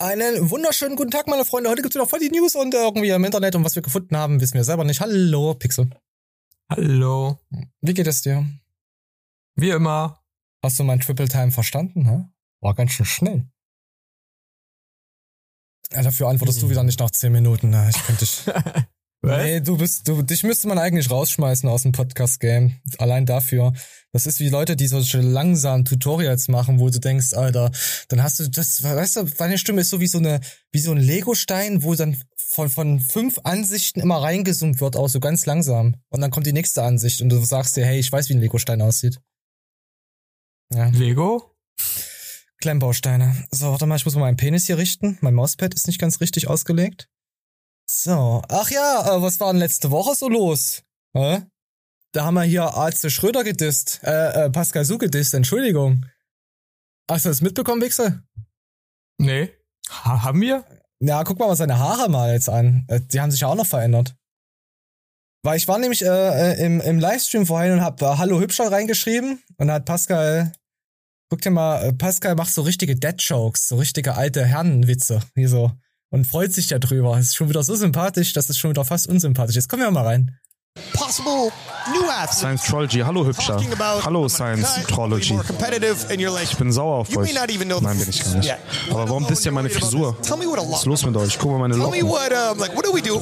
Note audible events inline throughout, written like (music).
Einen wunderschönen guten Tag, meine Freunde. Heute gibt's wieder voll die News und irgendwie im Internet und was wir gefunden haben, wissen wir selber nicht. Hallo, Pixel. Hallo. Wie geht es dir? Wie immer. Hast du mein Triple Time verstanden, hä? War ganz schön schnell. Ja, dafür antwortest du wieder nicht nach 10 Minuten. ne? Ich könnte dich. (laughs) Was? Nee, du bist, du, dich müsste man eigentlich rausschmeißen aus dem Podcast-Game. Allein dafür. Das ist wie Leute, die solche langsamen Tutorials machen, wo du denkst, Alter, dann hast du das, weißt du, deine Stimme ist so wie so eine, wie so ein Lego-Stein, wo dann von, von fünf Ansichten immer reingezoomt wird, auch so ganz langsam. Und dann kommt die nächste Ansicht und du sagst dir, hey, ich weiß, wie ein Lego-Stein aussieht. Ja. Lego? Klemmbausteine. So, warte mal, ich muss mal meinen Penis hier richten. Mein Mauspad ist nicht ganz richtig ausgelegt. So, ach ja, äh, was war denn letzte Woche so los? Hä? Da haben wir hier Arzt Schröder gedisst, äh, äh, Pascal Su gedisst, Entschuldigung. Hast du das mitbekommen, Wichse? Nee. Ha haben wir? Ja, guck mal seine Haare mal jetzt an. Äh, Die haben sich ja auch noch verändert. Weil ich war nämlich äh, äh, im, im Livestream vorhin und hab äh, Hallo Hübscher reingeschrieben und da hat Pascal, guck dir mal, äh, Pascal macht so richtige Dead-Jokes, so richtige alte Herrenwitze, wie so. Und freut sich darüber. Ist schon wieder so sympathisch, dass es schon wieder fast unsympathisch ist. Kommen wir mal rein. possible new apps. Science Trology, hallo Hübscher. Hallo Science Trology. Ich bin sauer auf euch. Nein, bin ich gar nicht. Aber warum disst ihr meine Frisur? Was ist los mit euch? Guck mal meine Locken.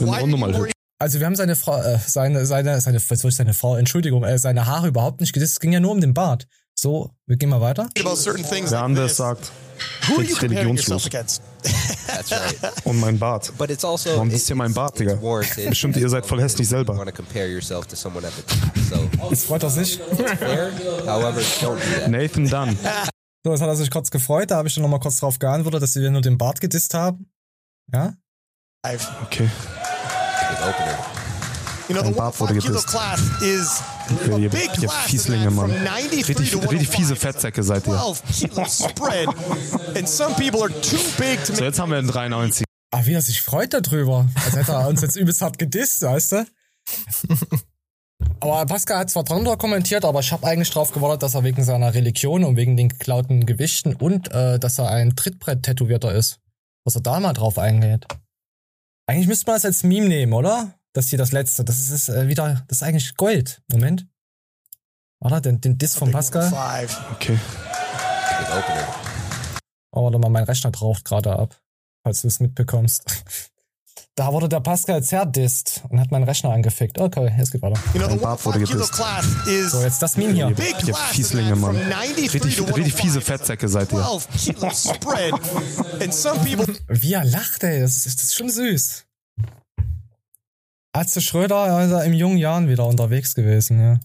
bin unnormal hübsch. Also wir haben seine Frau, äh, seine, seine, seine, was soll ich, seine Frau, Entschuldigung, äh, seine Haare überhaupt nicht gedisst. Es ging ja nur um den Bart. So, wir gehen mal weiter. anders this. sagt, Who religionslos. right. (laughs) Und mein Bart. But it's also Warum it- disst ihr meinen Bart, Digga? Bestimmt, ihr seid voll hässlich selber. Jetzt (laughs) freut do that. Nathan Dunn. (laughs) So, jetzt hat er sich kurz gefreut. Da habe ich dann nochmal kurz drauf geantwortet, dass sie nur den Bart gedisst haben. Ja? I've, Okay. Good opener. you know, the Mein Bart wurde 105 kilo gedisst. class is a Ihr, big ihr class. Fieslinge, Mann. From 93 Richtig, to richtig fiese 105. Fettsäcke seid ihr. 12 kilo spread. And some people are too big to So, jetzt haben wir einen 93. Ah, wie er sich freut darüber. Als hätte er uns jetzt übelst hart gedisst, weißt du? Aber Pascal hat zwar drunter kommentiert, aber ich habe eigentlich drauf gewartet, dass er wegen seiner Religion und wegen den geklauten Gewichten und äh, dass er ein Trittbrett-Tätowierter ist. Dass er da mal drauf eingeht. Eigentlich müsste man das als Meme nehmen, oder? Das hier das letzte. Das ist, ist äh, wieder, das ist eigentlich Gold. Moment. Warte, den, den Diss von Pascal. 105. Okay. Oh, warte mal, mein Rechner raucht gerade ab, falls du es mitbekommst. Da wurde der Pascal zerdisst und hat meinen Rechner angefickt. Okay, jetzt geht weiter. You know, the Mein Bart wurde 105 kilo gedisst. class is So, jetzt das Meme hier. big Ihr. Fieslinge, Mann. From 93 Richtig, richtig fiese 105. Fettsäcke seid ihr. 12 kilo spread. And some people Wie er lacht, ey, das ist, das ist schon süß. Atze Schröder ist er im jungen Jahren wieder unterwegs gewesen, ja.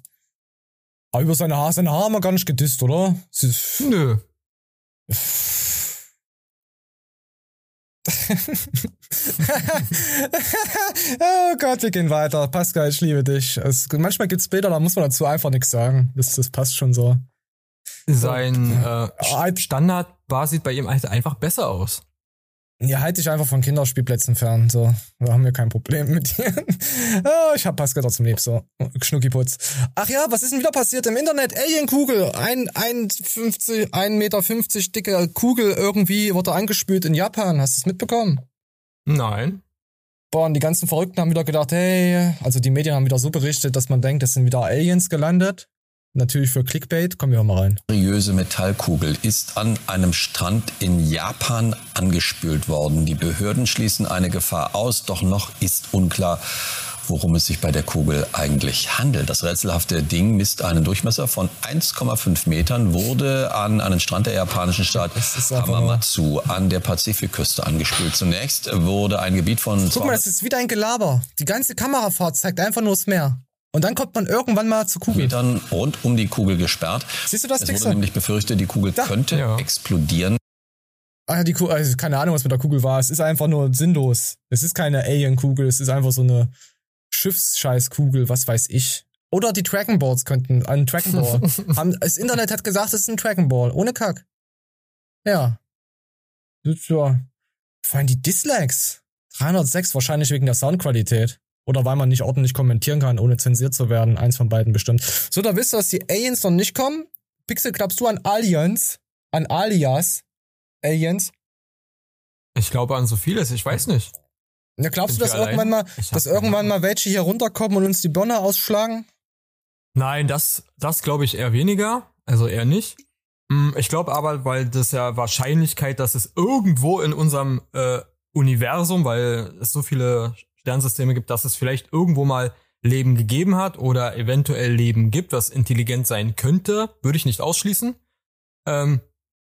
Aber über seine Haare, seine Haare haben wir gar nicht gedisst, oder? Nö. (laughs) oh Gott, wir gehen weiter. Pascal, ich liebe dich. Es, manchmal gibt's Bilder, da muss man dazu einfach nichts sagen. Das, das passt schon so. Sein äh, halt- Standardbar sieht bei ihm halt einfach besser aus. Ja, halt dich einfach von Kinderspielplätzen fern. So, da haben wir kein Problem mit dir. (laughs) oh, ich hab Pascal trotzdem lieb, so. Schnuckiputz. Ach ja, was ist denn wieder passiert im Internet? Alienkugel. Ein, ein 50, 1,50 Meter dicke Kugel irgendwie wurde angespült in Japan. Hast du es mitbekommen? Nein. Boah, und die ganzen Verrückten haben wieder gedacht, hey, also die Medien haben wieder so berichtet, dass man denkt, es sind wieder Aliens gelandet. Natürlich für Clickbait. Kommen wir mal rein. mysteriöse Metallkugel ist an einem Strand in Japan angespült worden. Die Behörden schließen eine Gefahr aus, doch noch ist unklar, worum es sich bei der Kugel eigentlich handelt. Das rätselhafte Ding misst einen Durchmesser von 1,5 Metern, wurde an einen Strand der japanischen Stadt Hamamatsu an der Pazifikküste angespült. Zunächst wurde ein Gebiet von Guck mal, das ist wieder ein Gelaber. Die ganze Kamerafahrt zeigt einfach nur das Meer. Und dann kommt man irgendwann mal zur Kugel. Metern rund um die Kugel gesperrt. Siehst du das, Es wurde nämlich befürchtet, die Kugel Da. könnte Ja. explodieren. Ah, ja, die Kugel, also keine Ahnung, was mit der Kugel war. Es ist einfach nur sinnlos. Es ist keine Alien-Kugel, es ist einfach so eine Schiffsscheißkugel, was weiß ich. Oder die Dragon Balls könnten, ein Dragon Ball. (laughs) Haben, das Internet hat gesagt, es ist ein Dragon Ball, ohne Kack. Ja. Das ist Ja. Vor allem die Dislikes. 306, wahrscheinlich wegen der Soundqualität. Oder weil man nicht ordentlich kommentieren kann, ohne zensiert zu werden. Eins von beiden bestimmt. So, da wisst ihr, dass die Aliens noch nicht kommen. Pixel, glaubst du an Aliens? An Alias? Aliens? Ich glaube an so vieles, ich weiß nicht. Ja, glaubst du, Sind dass wir irgendwann mal? Ich dass irgendwann mal welche hier runterkommen und uns die Birne ausschlagen? Nein, das, das glaube ich eher weniger. Also eher nicht. Hm, Ich glaube aber, weil das ja Wahrscheinlichkeit, dass es irgendwo in unserem äh, Universum, weil es so viele Sternsysteme gibt, dass es vielleicht irgendwo mal Leben gegeben hat oder eventuell Leben gibt, was intelligent sein könnte, würde ich nicht ausschließen. Ähm,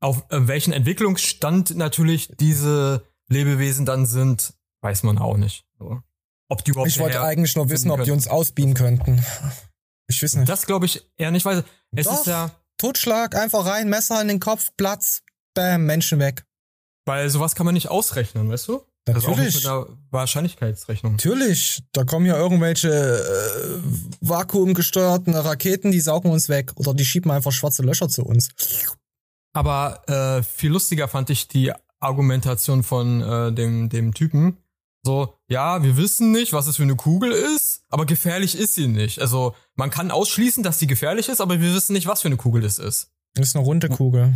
auf äh, welchen Entwicklungsstand natürlich diese Lebewesen dann sind, weiß man auch nicht. So. Ob die überhaupt Ich wollte eigentlich nur wissen, ob die uns ausbieten könnten. Ich weiß nicht. Das glaube ich eher nicht, weil es Doch. ist ja, Totschlag, einfach rein, Messer in den Kopf, Platz, bam, Menschen weg. weil sowas kann man nicht ausrechnen, weißt du? Also auch Natürlich. mit einer Wahrscheinlichkeitsrechnung. Natürlich, da kommen ja irgendwelche äh, vakuumgesteuerten Raketen, die saugen uns weg oder die schieben einfach schwarze Löcher zu uns. Aber äh, viel lustiger fand ich die Argumentation von äh, dem, dem Typen. So, ja, wir wissen nicht, was es für eine Kugel ist, aber gefährlich ist sie nicht. Also man kann ausschließen, dass sie gefährlich ist, aber wir wissen nicht, was für eine Kugel es ist. Das ist eine runde Kugel.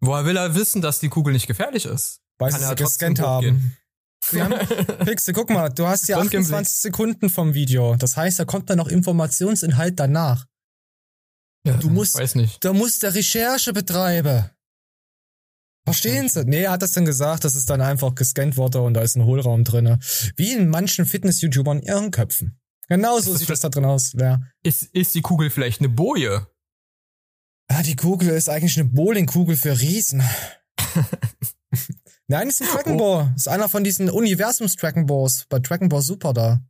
Woher will er wissen, dass die Kugel nicht gefährlich ist? Weil Kann sie er gescannt haben. Sie haben (laughs) Pixel, guck mal, du hast ja Röntgenblick. 28 Sekunden vom Video. Das heißt, da kommt dann noch Informationsinhalt danach. Ja, Du musst- Weiß nicht. Da muss der Recherche betreiben. Verstehen Sie? Nee, er hat das dann gesagt, dass es dann einfach gescannt wurde und da ist ein Hohlraum drinne. Wie in manchen Fitness-YouTubern ihren Köpfen. Genauso Ist das sieht das da drin aus. Ja. Ist, ist die Kugel vielleicht eine Boje? Ah, die Kugel ist eigentlich eine Bowlingkugel für Riesen. (laughs) Nein, ist ein Dragon Ball. Ist einer von diesen Universums-Dragon Balls bei Dragon Ball Super da.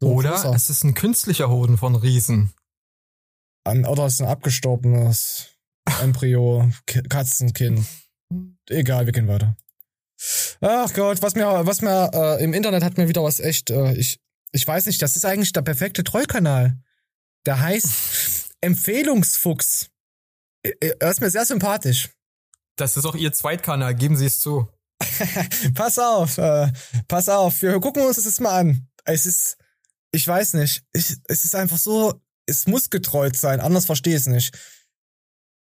So Oder großer. es ist ein künstlicher Hoden von Riesen. An, oder ist ein abgestorbenes Embryo, Katzenkind. Egal, wir gehen weiter. Ach Gott, was mir, was mir äh, im Internet hat mir wieder was echt, äh, ich, ich weiß nicht, das ist eigentlich der perfekte Trollkanal. Der heißt Empfehlungsfuchs. Äh, äh, Er ist mir sehr sympathisch. Das ist auch ihr Zweitkanal, geben Sie es zu. (laughs) pass auf, äh, pass auf, wir gucken uns das jetzt mal an. Es ist, ich weiß nicht, ich, es ist einfach so, es muss getreut sein, anders verstehe ich es nicht.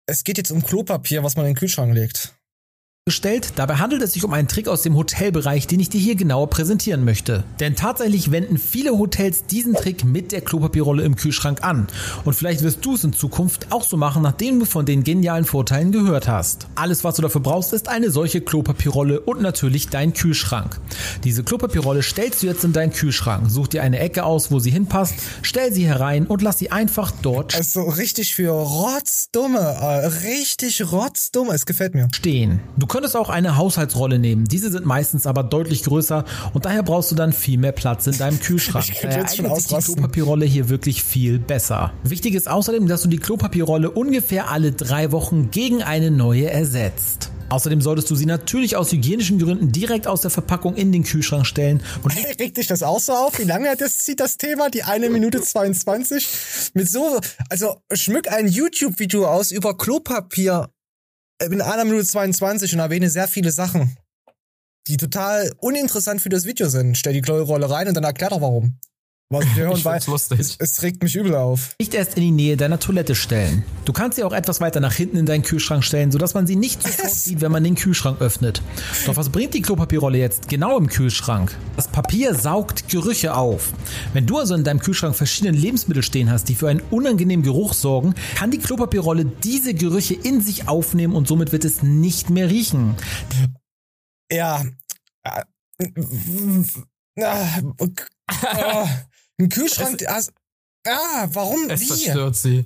Es geht jetzt um Klopapier, was man in den Kühlschrank legt. Gestellt. Dabei handelt es sich um einen Trick aus dem Hotelbereich, den ich dir hier genauer präsentieren möchte. Denn tatsächlich wenden viele Hotels diesen Trick mit der Klopapierrolle im Kühlschrank an. Und vielleicht wirst du es in Zukunft auch so machen, nachdem du von den genialen Vorteilen gehört hast. Alles, was du dafür brauchst, ist eine solche Klopapierrolle und natürlich dein Kühlschrank. Diese Klopapierrolle stellst du jetzt in deinen Kühlschrank. Such dir eine Ecke aus, wo sie hinpasst, stell sie herein und lass sie einfach dort Also richtig für Rotzdumme, äh, richtig Rotzdumme. Es gefällt mir. stehen. Du könntest auch eine Haushaltsrolle nehmen. Diese sind meistens aber deutlich größer und daher brauchst du dann viel mehr Platz in deinem Kühlschrank. (laughs) Ich Daher jetzt schon eignet sich die. Klopapierrolle hier wirklich viel besser. Wichtig ist außerdem, dass du die Klopapierrolle ungefähr alle drei Wochen gegen eine neue ersetzt. Außerdem solltest du sie natürlich aus hygienischen Gründen direkt aus der Verpackung in den Kühlschrank stellen und (laughs) Regt dich das auch so auf? Wie lange das zieht das Thema? Die eine Minute 22? Mit so, also schmück ein YouTube-Video aus über Klopapier in einer Minute 22 und erwähne sehr viele Sachen, die total uninteressant für das Video sind. Stell die Klorolle rein und dann erklär doch warum. Was wir hören, Ich weil lustig. es, es regt mich übel auf. nicht erst in die Nähe deiner Toilette stellen. Du kannst sie auch etwas weiter nach hinten in deinen Kühlschrank stellen, sodass man sie nicht sofort sieht, wenn man den Kühlschrank öffnet. Doch was bringt die Klopapierrolle jetzt genau im Kühlschrank? Das Papier saugt Gerüche auf. Wenn du also in deinem Kühlschrank verschiedene Lebensmittel stehen hast, die für einen unangenehmen Geruch sorgen, kann die Klopapierrolle diese Gerüche in sich aufnehmen und somit wird es nicht mehr riechen. Ja. Ah, ah, (laughs) Ein Kühlschrank. also, Ah, warum? Es Wie? zerstört sie.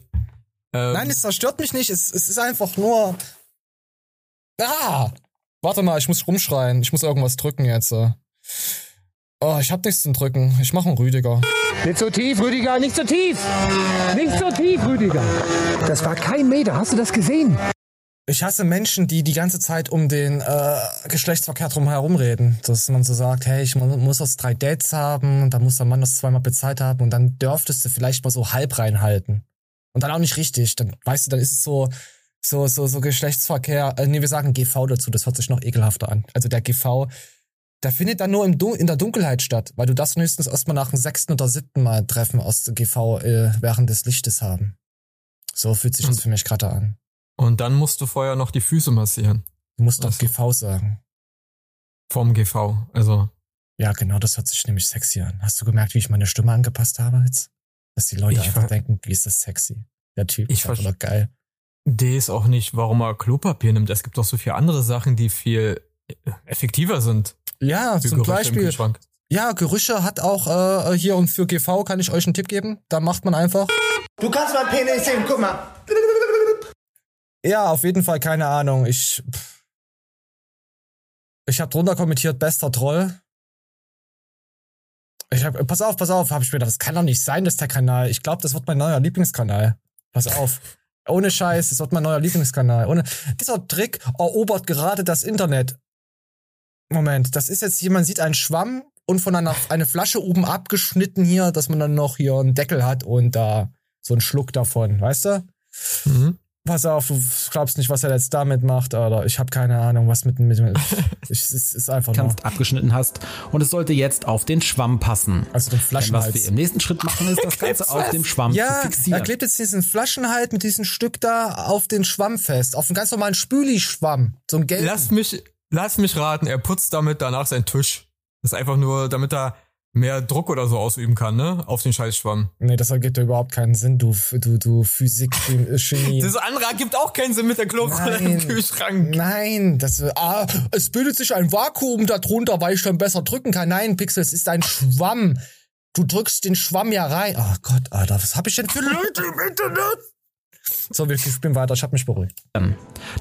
Ähm, Nein, es zerstört mich nicht. Es, es ist einfach nur. Ah! Warte mal, ich muss rumschreien. Ich muss irgendwas drücken jetzt. äh. Oh, ich hab nichts zum Drücken. Ich mach einen Rüdiger. Nicht so tief, Rüdiger, nicht so tief. Nicht so tief, Rüdiger. Das war kein Meter, hast du das gesehen? Ich hasse Menschen, die die ganze Zeit um den äh, Geschlechtsverkehr drum herum reden. Dass man so sagt, hey, ich mu- muss das drei Dates haben und dann muss der Mann das zweimal bezahlt haben und dann dürftest du vielleicht mal so halb reinhalten. Und dann auch nicht richtig. Dann, weißt du, dann ist es so, so, so, so Geschlechtsverkehr. Äh, nee, wir sagen GV dazu, das hört sich noch ekelhafter an. Also der GV, der findet dann nur im Dun in der Dunkelheit statt, weil du das höchstens erstmal nach dem sechsten oder siebten Mal Treffen aus GV äh, während des Lichtes haben. So fühlt sich das für mich gerade an. Und dann musst du vorher noch die Füße massieren. Du musst doch. GV sagen. vom GV. Also. Ja, genau, das hört sich nämlich sexy an. Hast du gemerkt, wie ich meine Stimme angepasst habe jetzt? Dass die Leute Ich einfach denken, wie ist das sexy? Der Typ Ich ist einfach nur geil. D ist auch nicht, warum er Klopapier nimmt. Es gibt doch so viele andere Sachen, die viel äh, effektiver sind. Ja, für zum Beispiel. Ja, Gerüche hat auch äh, hier und für GV kann ich euch einen Tipp geben. Da macht man einfach. Du kannst mein Penis sehen, guck mal. Ja, auf jeden Fall keine Ahnung. Ich pff. ich habe drunter kommentiert bester Troll. Ich hab, pass auf, pass auf, habe ich mir gedacht, das kann doch nicht sein, dass der Kanal. Ich glaube, das wird mein neuer Lieblingskanal. Pass auf. Ohne Scheiß, das wird mein neuer Lieblingskanal. Ohne dieser Trick erobert gerade das Internet. Moment, das ist jetzt man sieht einen Schwamm und von einer eine Flasche oben abgeschnitten hier, dass man dann noch hier einen Deckel hat und da so einen Schluck davon, weißt du? Mhm. Pass auf, du glaubst nicht, was er jetzt damit macht, Alter. Ich habe keine Ahnung, was mit mit. mit (laughs) ich, es ist einfach nur. kannst abgeschnitten hast und es sollte jetzt auf den Schwamm passen. Also den Denn was Flaschenhals. wir im nächsten Schritt machen, ist (laughs) das Ganze auf dem Schwamm Ja, zu er fixieren. klebt jetzt diesen Flaschenhals mit diesem Stück da auf den Schwamm fest. Auf einen ganz normalen Spüli-Schwamm. So ein gelben. Lass mich, lass mich raten, er putzt damit danach seinen Tisch. Das ist einfach nur, damit er mehr Druck oder so ausüben kann, ne? Auf den Scheißschwamm. Nee, das ergibt ja überhaupt keinen Sinn, du, du, du Physik, Chemie. (laughs) Das andere ergibt auch keinen Sinn mit der Klobrille (laughs) im Nein. Kühlschrank. Nein, das, ah, es bildet sich ein Vakuum darunter, weil ich dann besser drücken kann. Nein, Pixel, es ist ein Schwamm. Du drückst den Schwamm ja rein. Oh Gott, Alter, was hab ich denn für Leute im Internet? So, wir spielen weiter. Ich hab mich beruhigt.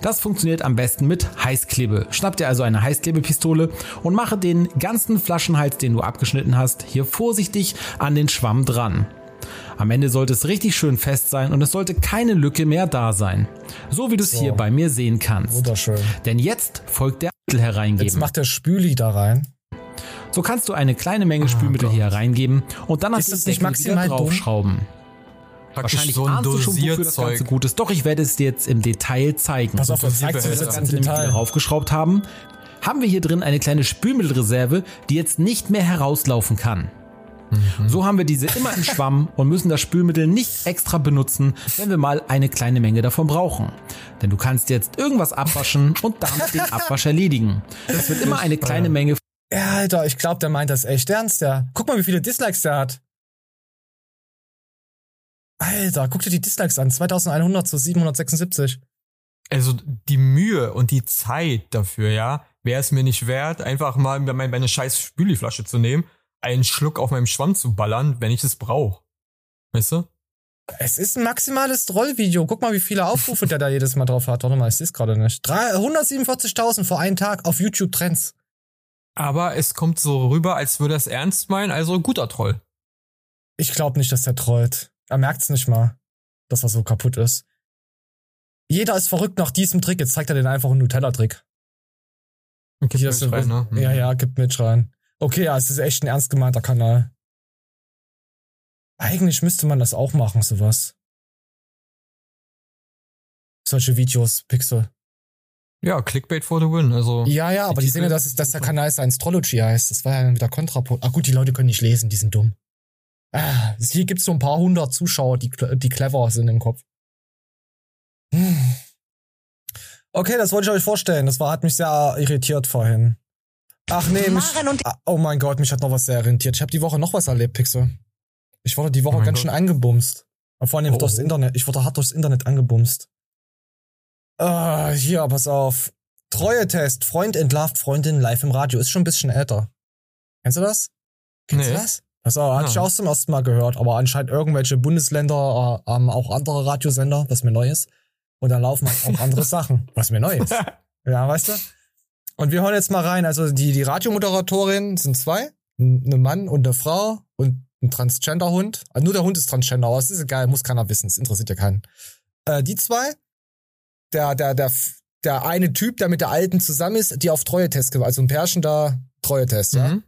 Das funktioniert am besten mit Heißklebe. Schnapp dir also eine Heißklebepistole und mache den ganzen Flaschenhals, den du abgeschnitten hast, hier vorsichtig an den Schwamm dran. Am Ende sollte es richtig schön fest sein und es sollte keine Lücke mehr da sein. So wie du es hier bei mir sehen kannst. Wunderschön. Denn jetzt folgt der Mittel hereingeben. Jetzt macht der Spüli da rein. So kannst du eine kleine Menge Spülmittel hier reingeben und dann Ist den das nicht maximal wieder dumm? Wahrscheinlich so ein du schon, Dosierzeug. gut ist. Doch, ich werde es dir jetzt im Detail zeigen. Pass auf, das zeigt sich das Ganze Detail. raufgeschraubt haben, haben wir hier drin eine kleine Spülmittelreserve, die jetzt nicht mehr herauslaufen kann. So haben wir diese immer im Schwamm (laughs) und müssen das Spülmittel nicht extra benutzen, wenn wir mal eine kleine Menge davon brauchen. Denn du kannst jetzt irgendwas abwaschen und damit den Abwasch erledigen. Es wird immer eine kleine Menge Ja, Alter, ich glaube, der meint das echt ernst, der. Guck mal, wie viele Dislikes der hat. Alter, guck dir die Dislikes an. 2100 zu 776. Also die Mühe und die Zeit dafür, ja, wäre es mir nicht wert, einfach mal meine, scheiß Spüliflasche zu nehmen, einen Schluck auf meinem Schwamm zu ballern, wenn ich es brauche. Weißt du? Es ist ein maximales Trollvideo. Guck mal, wie viele Aufrufe der da jedes Mal drauf hat. Warte mal, ich sehe es gerade nicht. Drei- 147.000 vor einem Tag auf YouTube Trends. Aber es kommt so rüber, als würde er es ernst meinen, also ein guter Troll. Ich glaube nicht, dass der trollt. Er merkt's nicht mal, dass er so kaputt ist. Jeder ist verrückt nach diesem Trick. Jetzt zeigt er den einfachen Nutella-Trick. Das ist rein, ne? Ja, ja, gibt mit rein. Okay, ja, es ist echt ein ernst gemeinter Kanal. Eigentlich müsste man das auch machen, sowas. Solche Videos, Pixel. Ja, Clickbait for the win. Also Ja, ja, aber die Titel- sehen ja, dass, dass der Kanal Science-Trology heißt. Das war ja dann wieder Kontrapunkt. Ah gut, die Leute können nicht lesen, die sind dumm. Ah, hier gibt's so ein paar hundert Zuschauer, die, die clever sind im Kopf. Hm. Okay, das wollte ich euch vorstellen. Das war, hat mich sehr irritiert vorhin. Ach nee, mich, Ah, oh mein Gott, mich hat noch was sehr irritiert. Ich habe die Woche noch was erlebt, Pixel. Ich wurde die Woche Oh ganz Gott. schön angebumst. Vor allem Oh. durchs Internet. Ich wurde hart durchs Internet angebumst. Ah, hier, pass auf. Treue-Test. Freund entlarvt Freundin live im Radio. Ist schon ein bisschen älter. Kennst du das? Kennst Nee. du das? Auf, hatte ich Nein. auch zum ersten Mal gehört. Aber anscheinend irgendwelche Bundesländer äh, haben auch andere Radiosender, was mir neu ist. Und da laufen auch andere (laughs) Sachen, was mir neu ist. (laughs) Ja, weißt du? Und wir hören jetzt mal rein. Also die, die Radiomoderatorin sind zwei. Ein ein Mann und eine Frau und ein Transgender-Hund. Also nur der Hund ist Transgender, aber es ist egal, muss keiner wissen. Es interessiert ja keinen. Äh, die zwei. Der, der, der, der eine Typ, der mit der Alten zusammen ist, die auf Treue-Test, also ein Pärchen da, Treue-Test. Mhm. Ja.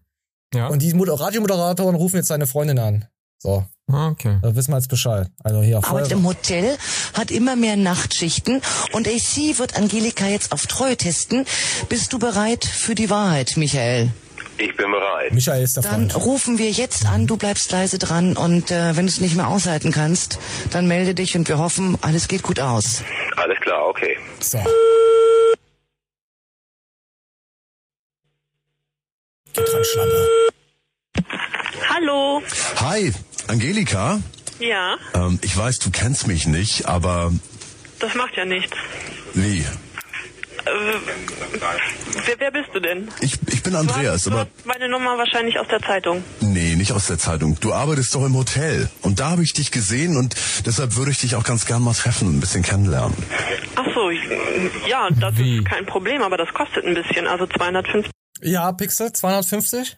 Und die Moder Radiomoderatoren rufen jetzt seine Freundin an. So, Ah, okay. da wissen wir jetzt Bescheid. Also hier, arbeitet im Hotel, hat immer mehr Nachtschichten und AC wird Angelika jetzt auf Treue testen. Bist du bereit für die Wahrheit, Michael? Ich bin bereit. Michael ist der Dann Freund. rufen wir jetzt an, du bleibst leise dran und äh, wenn du es nicht mehr aushalten kannst, dann melde dich und wir hoffen, alles geht gut aus. Alles klar, okay. So. Schlampe. Hallo. Hi, Angelika. Ja, Ähm, ich weiß, du kennst mich nicht, aber das macht ja nichts. wie? Äh, wer, wer bist du denn? Ich, ich bin Andreas, du aber hast meine Nummer wahrscheinlich aus der Zeitung. nee, nicht aus der Zeitung. Du arbeitest doch im Hotel. Und da habe ich dich gesehen und deshalb würde ich dich auch ganz gern mal treffen und ein bisschen kennenlernen. Ach so, ja, das ist kein Problem, aber das kostet ein bisschen, also 250. Ja, Pixel, 250?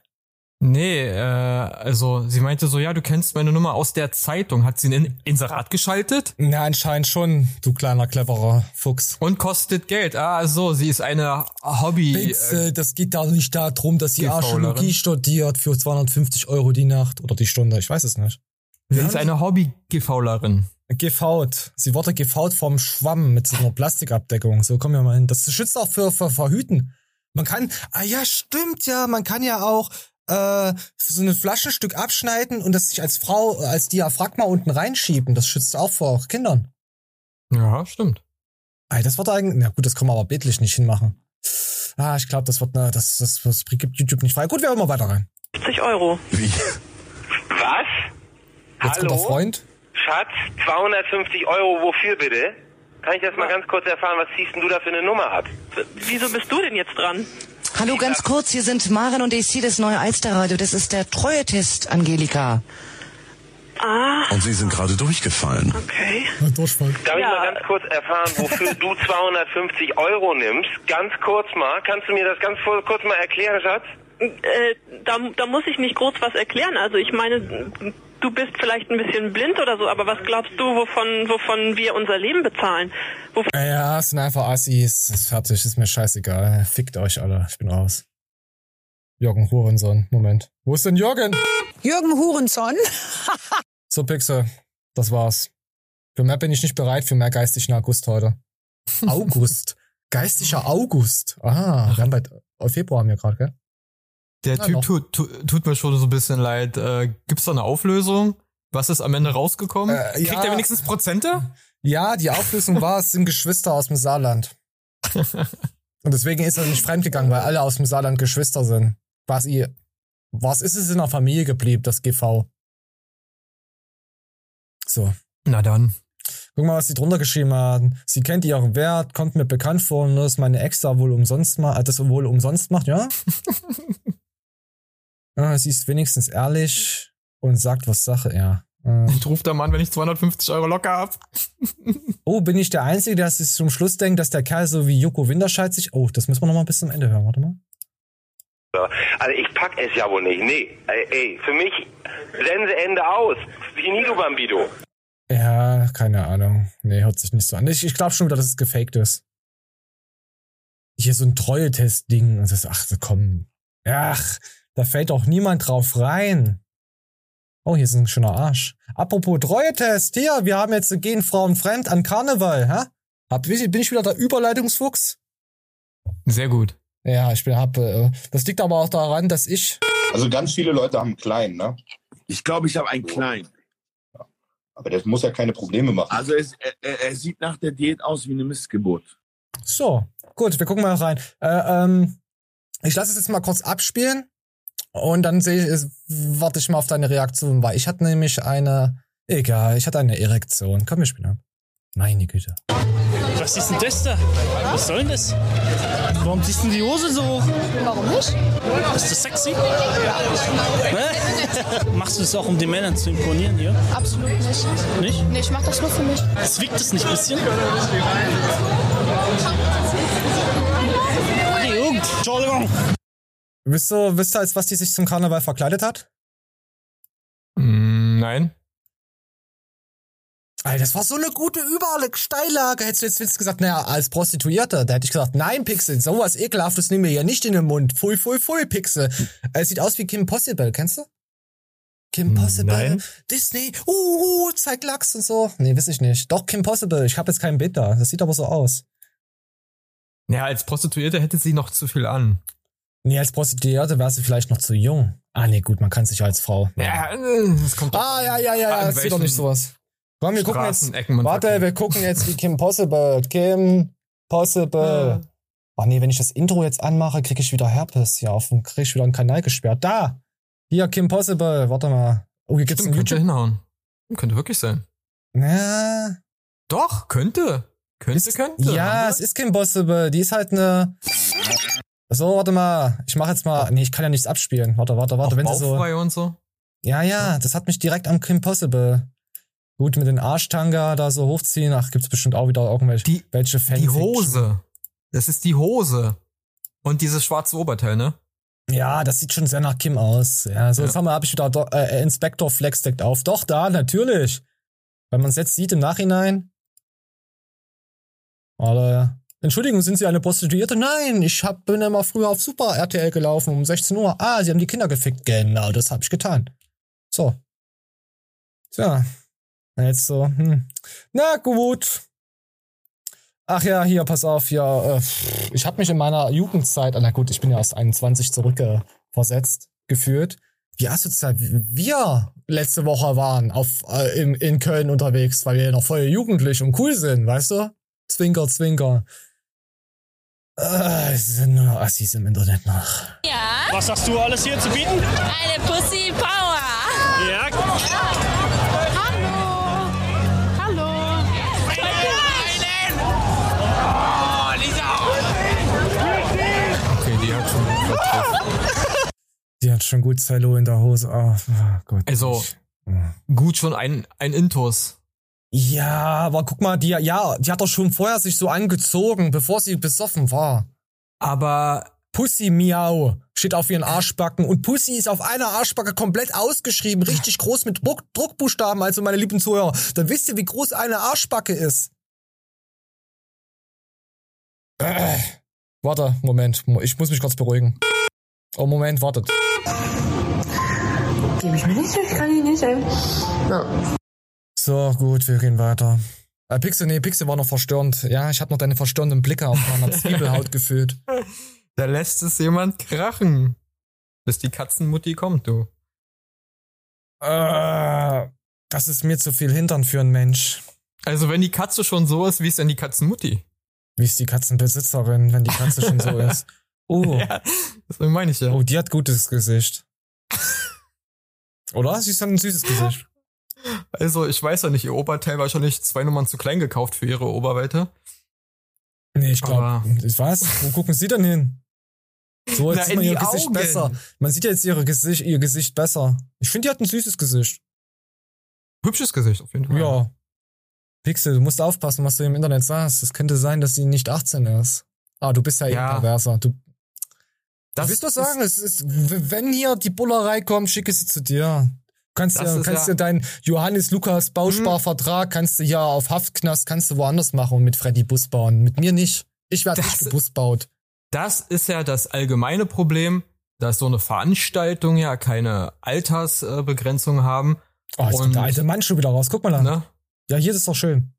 Nee, äh, also sie meinte so, ja, du kennst meine Nummer aus der Zeitung. Hat sie ein Inserat geschaltet? Ja, anscheinend schon, du kleiner, cleverer Fuchs. Und kostet Geld. Ah, so, sie ist eine Hobby... Pixel, das geht da nicht darum, dass sie. Archäologie studiert für 250 Euro die Nacht oder die Stunde, ich weiß es nicht. Sie ist eine Hobby-Gefaulerin. Gefaut. Sie wurde gefaut vom Schwamm mit so einer Plastikabdeckung. So, komm ja mal hin. Das schützt auch für, für Verhüten. Man kann, ah ja, stimmt ja, man kann ja auch äh, so ein Flaschenstück abschneiden und das sich als Frau, als Diaphragma unten reinschieben. Das schützt auch vor Kindern. Ja, stimmt. Ey, das wird eigentlich, na gut, das kann man aber bildlich nicht hinmachen. Ah, ich glaube, das wird, ne, das, das, das gibt YouTube nicht frei. Gut, wir hören mal weiter rein. 50 Euro. Wie? Was? Jetzt kommt der Hallo? Freund. Schatz, 250 Euro, wofür bitte? Kann ich das mal ganz kurz erfahren, was ziehst denn du da für eine Nummer ab? Wieso bist du denn jetzt dran? Hallo, ganz kurz, hier sind Maren und AC, das neue Alsterradio. Das ist der Treue-Test, Angelika. Ah, Und sie sind gerade durchgefallen. okay. Durchfall. Darf ich mal ganz kurz erfahren, wofür du (laughs) 250 Euro nimmst? Ganz kurz mal. Kannst du mir das ganz kurz mal erklären, Schatz? Äh, da, da muss ich nicht groß was erklären. Also ich meine, du bist vielleicht ein bisschen blind oder so, aber was glaubst du, wovon, wovon wir unser Leben bezahlen? Wovon Ja, es sind einfach Assis. Ist fertig, ist mir scheißegal. Fickt euch alle. Ich bin raus. Jürgen Hurensohn. Moment. Wo ist denn Jürgen? Jürgen Hurenson. (laughs) So, Pixel. Das war's. Für mehr bin ich nicht bereit, für mehr geistigen August heute. (laughs) August. Geistiger August. Aha, wir haben bei oh, Februar haben wir gerade, gell? Der Ja, Typ noch. tut, tut, tut mir schon so ein bisschen leid. Äh, gibt's da eine Auflösung? Was ist am Ende rausgekommen? Äh, Kriegt ja. er wenigstens Prozente? Ja, die Auflösung war, es sind Geschwister aus dem Saarland. (laughs) Und deswegen ist er nicht fremdgegangen, weil alle aus dem Saarland Geschwister sind. Was ihr, was ist es in der Familie geblieben, das GV? So. Na dann. Guck mal, was sie drunter geschrieben haben. Sie kennt ihren Wert, kommt mir bekannt vor und das meine Ex da wohl umsonst macht, äh, das wohl umsonst macht, ja? (laughs) ah, sie ist wenigstens ehrlich und sagt, was Sache, ja. Äh, Und ruft der Mann, wenn ich 250 Euro locker hab. (laughs) oh, bin ich der Einzige, der sich zum Schluss denkt, dass der Kerl so wie Joko Winterscheid sich. Oh, das müssen wir noch mal bis zum Ende hören, warte mal. Also ich pack es ja wohl nicht. Nee, ey, ey für mich Sense Ende aus. Finito Bambino. Ja, keine Ahnung. Nee, hört sich nicht so an. Ich, ich glaube schon wieder, dass es gefaked ist. Hier so ein Treue-Test-Ding. Und das, ach, komm. Ach, da fällt doch niemand drauf rein. Oh, hier ist ein schöner Arsch. Apropos Treue-Test, hier, wir haben jetzt gehen Frauen fremd an Karneval, hä? Hab, bin ich wieder der Überleitungsfuchs? Sehr gut. Ja, ich bin, hab, äh, das liegt aber auch daran, dass ich. Also ganz viele Leute haben einen kleinen, ne? Ich glaube, ich habe einen kleinen. Aber das muss ja keine Probleme machen. Also es, er, er er sieht nach der Diät aus wie eine Missgeburt. So, gut, wir gucken mal rein. Äh, ähm, ich lasse es jetzt mal kurz abspielen und dann sehe ich, warte ich mal auf deine Reaktion, weil ich hatte nämlich eine, egal, ich hatte eine Erektion. Komm, wir spielen ab. Meine Güte. Was ist denn das da? Was soll denn das? Warum ziehst du denn die Hose so hoch? Warum nicht? Ist das sexy? Hä? (laughs) Machst du das auch, um den Männern zu imponieren hier? Absolut nicht. Nicht? Nee, ich mach das nur für mich. Zwickt es nicht ein bisschen? Die Jugend. Entschuldigung. Wisst ihr, wisst ihr, als was die sich zum Karneval verkleidet hat? Mm, nein. Ey, das war so eine gute überall Steillage. Hättest du jetzt jetzt gesagt, naja, als Prostituierte, da hätte ich gesagt, nein, Pixel, sowas ekelhaftes nehmen wir ja nicht in den Mund. Pfui, pfui, pfui, Pixel. Es sieht aus wie Kim Possible, kennst du? Kim Possible, Nein. Disney, uh, zeig Lachs und so. Nee, weiß ich nicht. Doch, Kim Possible, ich habe jetzt kein Bild da. Das sieht aber so aus. Ja, als Prostituierte hätte sie noch zu viel an. Nee, als Prostituierte wäre sie vielleicht noch zu jung. Ah, nee, gut, man kann sich ja als Frau. Ja, äh, das kommt doch Ah, ja, ja, ja, ja, das sieht doch nicht sowas. Komm, wir gucken jetzt. Warte, wir gucken jetzt wie Kim Possible. Kim Possible. Ach nee, wenn ich das Intro jetzt anmache, kriege ich wieder Herpes hier auf dem, kriege ich wieder einen Kanal gesperrt. Da! Hier, Kim Possible, warte mal. Oh, hier gibt's Stimmt, könnte hinhauen. Könnte wirklich sein. Na, Doch, könnte. Könnte, könnte. ja, es ist Kim Possible. Die ist halt eine. So, warte mal. Ich mache jetzt mal. Nee, ich kann ja nichts abspielen. Warte, warte, warte. Auch wenn sie so. und so. Ja, ja, das hat mich direkt am Kim Possible. Gut, mit den Arschtanga da so hochziehen. Ach, gibt's bestimmt auch wieder irgendwelche Die- welche Die Fanfiction. Hose. Das ist die Hose. Und dieses schwarze Oberteil, ne? Ja, das sieht schon sehr nach Kim aus. Ja, so Ja. jetzt haben wir, hab ich wieder Do äh, Inspector Flex deckt auf. Doch, da, natürlich. Weil man es jetzt sieht im Nachhinein. Oder, Entschuldigung, sind Sie eine Prostituierte? Nein, ich hab, bin immer früher auf Super RTL gelaufen um 16 Uhr. Ah, Sie haben die Kinder gefickt. Genau, das habe ich getan. So. Tja. Jetzt so, hm. Na gut. Ach ja, hier, pass auf, hier, äh, ich habe mich in meiner Jugendzeit, na gut, ich bin ja erst 21 zurückversetzt, gefühlt. Wie asozial wir letzte Woche waren auf, äh, in, in Köln unterwegs, weil wir ja noch voll jugendlich und cool sind, weißt du? Zwinker, zwinker. Äh, sie sind nur noch Assis im Internet noch. Ja. Was hast du alles hier zu bieten? Eine Pussy Power. Ja. Hallo. Hallo. Okay, die hat schon gut vertroffen. Die hat schon gut Zello in der Hose. Oh, oh Gott. Also, gut schon ein, ein Intus. Ja, aber guck mal, die, ja, die hat doch schon vorher sich so angezogen, bevor sie besoffen war. Aber Pussy Miau steht auf ihren Arschbacken und Pussy ist auf einer Arschbacke komplett ausgeschrieben, richtig groß mit Druck, Druckbuchstaben, also meine lieben Zuhörer. Dann wisst ihr, wie groß eine Arschbacke ist. Äh, warte, Moment, ich muss mich kurz beruhigen. Oh, Moment, wartet. Gebe ich mir nicht, ich kann ihn nicht, ey. Ja. So, gut, wir gehen weiter. Äh, Pixel, nee, Pixel war noch verstörend. Ja, ich habe noch deine verstörenden Blicke auf meiner (laughs) Zwiebelhaut gefühlt. Da lässt es jemand krachen. Bis die Katzenmutti kommt, du. Äh, das ist mir zu viel Hintern für einen Mensch. Also, wenn die Katze schon so ist, wie ist denn die Katzenmutti? Wie ist die Katzenbesitzerin, wenn die Katze schon so ist? (laughs) Oh, Ja, das meine ich ja. oh, die hat gutes Gesicht. (laughs) Oder? Sie ist ein süßes Gesicht. Also, ich weiß ja nicht, ihr Oberteil war wahrscheinlich zwei Nummern zu klein gekauft für ihre Oberweite. Nee, ich glaube, ich weiß. Wo gucken Sie denn hin? So, Na, jetzt sieht in man ihr Gesicht Augen. besser. Man sieht jetzt ihre Gesicht, ihr Gesicht besser. Ich finde, die hat ein süßes Gesicht. Hübsches Gesicht, auf jeden Fall. Ja. Pixel, du musst aufpassen, was du im Internet sagst. Es könnte sein, dass sie nicht 18 ist. Ah, du bist ja, Ja. eh perverser. Du, Das du willst ist- sagen, es ist, wenn hier die Bullerei kommt, schicke sie zu dir. Kannst Das ist kannst ja- deinen Johannes Lukas Bausparvertrag, kannst du hier auf Haftknast, kannst du woanders machen und mit Freddy Bus bauen. Mit mir nicht. Ich werde Das- nicht gebusbaut. Das ist ja das allgemeine Problem, dass so eine Veranstaltung ja keine Altersbegrenzung haben. Oh, jetzt kommt Und- der alte Mann schon wieder raus. Guck mal da. Ne? Ja, hier ist es doch schön.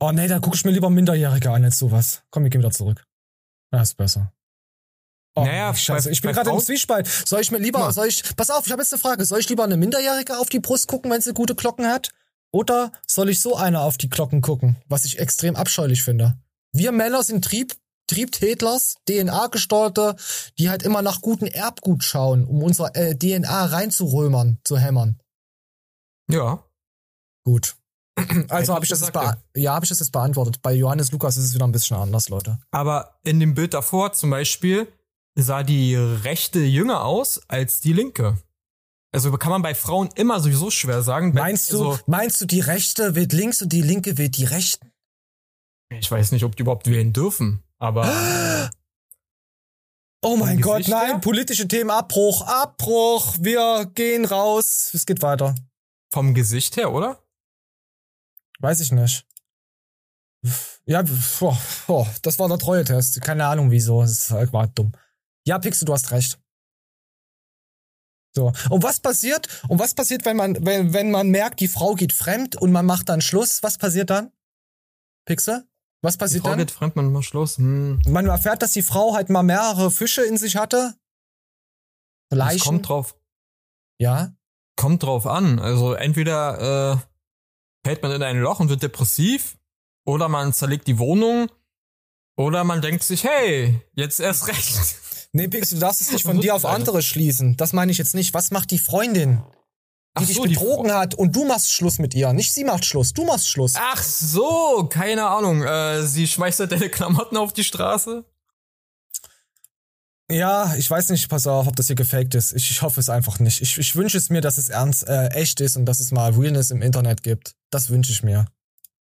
Oh nee, da guck ich mir lieber Minderjährige an als sowas. Komm, wir gehen wieder zurück. Ja, ist besser. Oh, Naja, scheiße, ich bin gerade im Zwiespalt. Soll ich mir lieber, soll ich, pass auf, ich habe jetzt eine Frage. Soll ich lieber eine Minderjährige auf die Brust gucken, wenn sie gute Glocken hat? Oder soll ich so eine auf die Glocken gucken? Was ich extrem abscheulich finde. Wir Männer sind Trieb, Triebtätlers, DNA-Gesteuerte, die halt immer nach gutem Erbgut schauen, um unser äh, DNA reinzurömern, zu hämmern. Ja. Gut. (clears throat) Also habe ich das gesagt, ja, habe ich das jetzt beantwortet. Bei Johannes Lukas ist es wieder ein bisschen anders, Leute. Aber in dem Bild davor zum Beispiel sah die rechte jünger aus als die linke. Also kann man bei Frauen immer sowieso schwer sagen. Meinst du, Also, meinst du, die rechte wählt links und die linke wählt die rechten? ich weiß nicht, ob die überhaupt wählen dürfen, aber (gasps) Oh mein Gott, nein, her? politische Themen, Abbruch, Abbruch, wir gehen raus. Es geht weiter. vom Gesicht her, oder? Weiß ich nicht. Ja, boah, boah, das war der Treue-Test. Keine Ahnung wieso. Das war dumm. Ja, Pixel, du hast recht. So. Und was passiert? Und was passiert, wenn man, wenn, wenn man merkt, die Frau geht fremd und man macht dann Schluss? Was passiert dann? Pixel? Was Die passiert Frau dann? geht fremd, man macht Schluss. Hm. Man erfährt, dass die Frau halt mal mehrere Fische in sich hatte. Das Leichen. kommt drauf, ja. kommt drauf an. Also entweder äh, fällt man in ein Loch und wird depressiv oder man zerlegt die Wohnung Oder man denkt sich, hey, jetzt erst recht. Nee, Pix, du darfst es nicht von dir auf andere schließen. Das meine ich jetzt nicht. Was macht die Freundin? Die Ach dich so, die betrogen hat und du machst Schluss mit ihr. Nicht sie macht Schluss, du machst Schluss. Ach so, keine Ahnung. Äh, sie schmeißt halt deine Klamotten auf die Straße. Ja, ich weiß nicht, pass auf, ob das hier gefaked ist. Ich, ich hoffe es einfach nicht. Ich, ich wünsche es mir, dass es ernst, äh, echt ist und dass es mal Realness im Internet gibt. Das wünsche ich mir.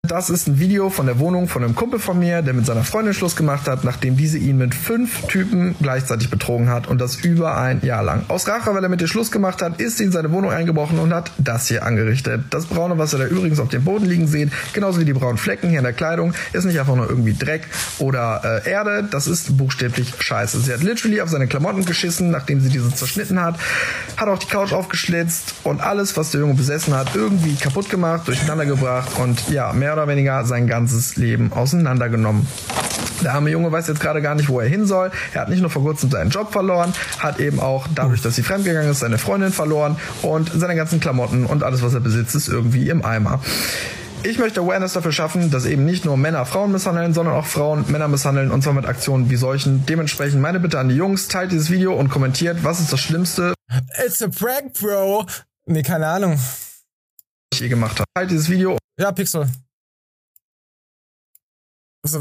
Das ist ein Video von der Wohnung von einem Kumpel von mir, der mit seiner Freundin Schluss gemacht hat, nachdem diese ihn mit fünf Typen gleichzeitig betrogen hat und das über ein Jahr lang. Aus Rache, weil er mit ihr Schluss gemacht hat, ist sie in seine Wohnung eingebrochen und hat das hier angerichtet. Das braune, was ihr da übrigens auf dem Boden liegen seht, genauso wie die braunen Flecken hier in der Kleidung, ist nicht einfach nur irgendwie Dreck oder äh, Erde, das ist buchstäblich Scheiße. Sie hat literally auf seine Klamotten geschissen, nachdem sie diese zerschnitten hat, hat auch die Couch aufgeschlitzt und alles, was der Junge besessen hat, irgendwie kaputt gemacht, durcheinander gebracht und ja, mehr oder weniger sein ganzes Leben auseinandergenommen. Der arme Junge weiß jetzt gerade gar nicht, wo er hin soll. Er hat nicht nur vor kurzem seinen Job verloren, hat eben auch dadurch, dass sie fremdgegangen ist, seine Freundin verloren und seine ganzen Klamotten und alles, was er besitzt, ist irgendwie im Eimer. Ich möchte Awareness dafür schaffen, dass eben nicht nur Männer Frauen misshandeln, sondern auch Frauen Männer misshandeln und zwar mit Aktionen wie solchen. Dementsprechend meine Bitte an die Jungs, teilt dieses Video und kommentiert, was ist das Schlimmste, It's a prank, bro. Nee, keine Ahnung. was ich je gemacht habe. Teilt dieses Video Ja, Pixel. Also,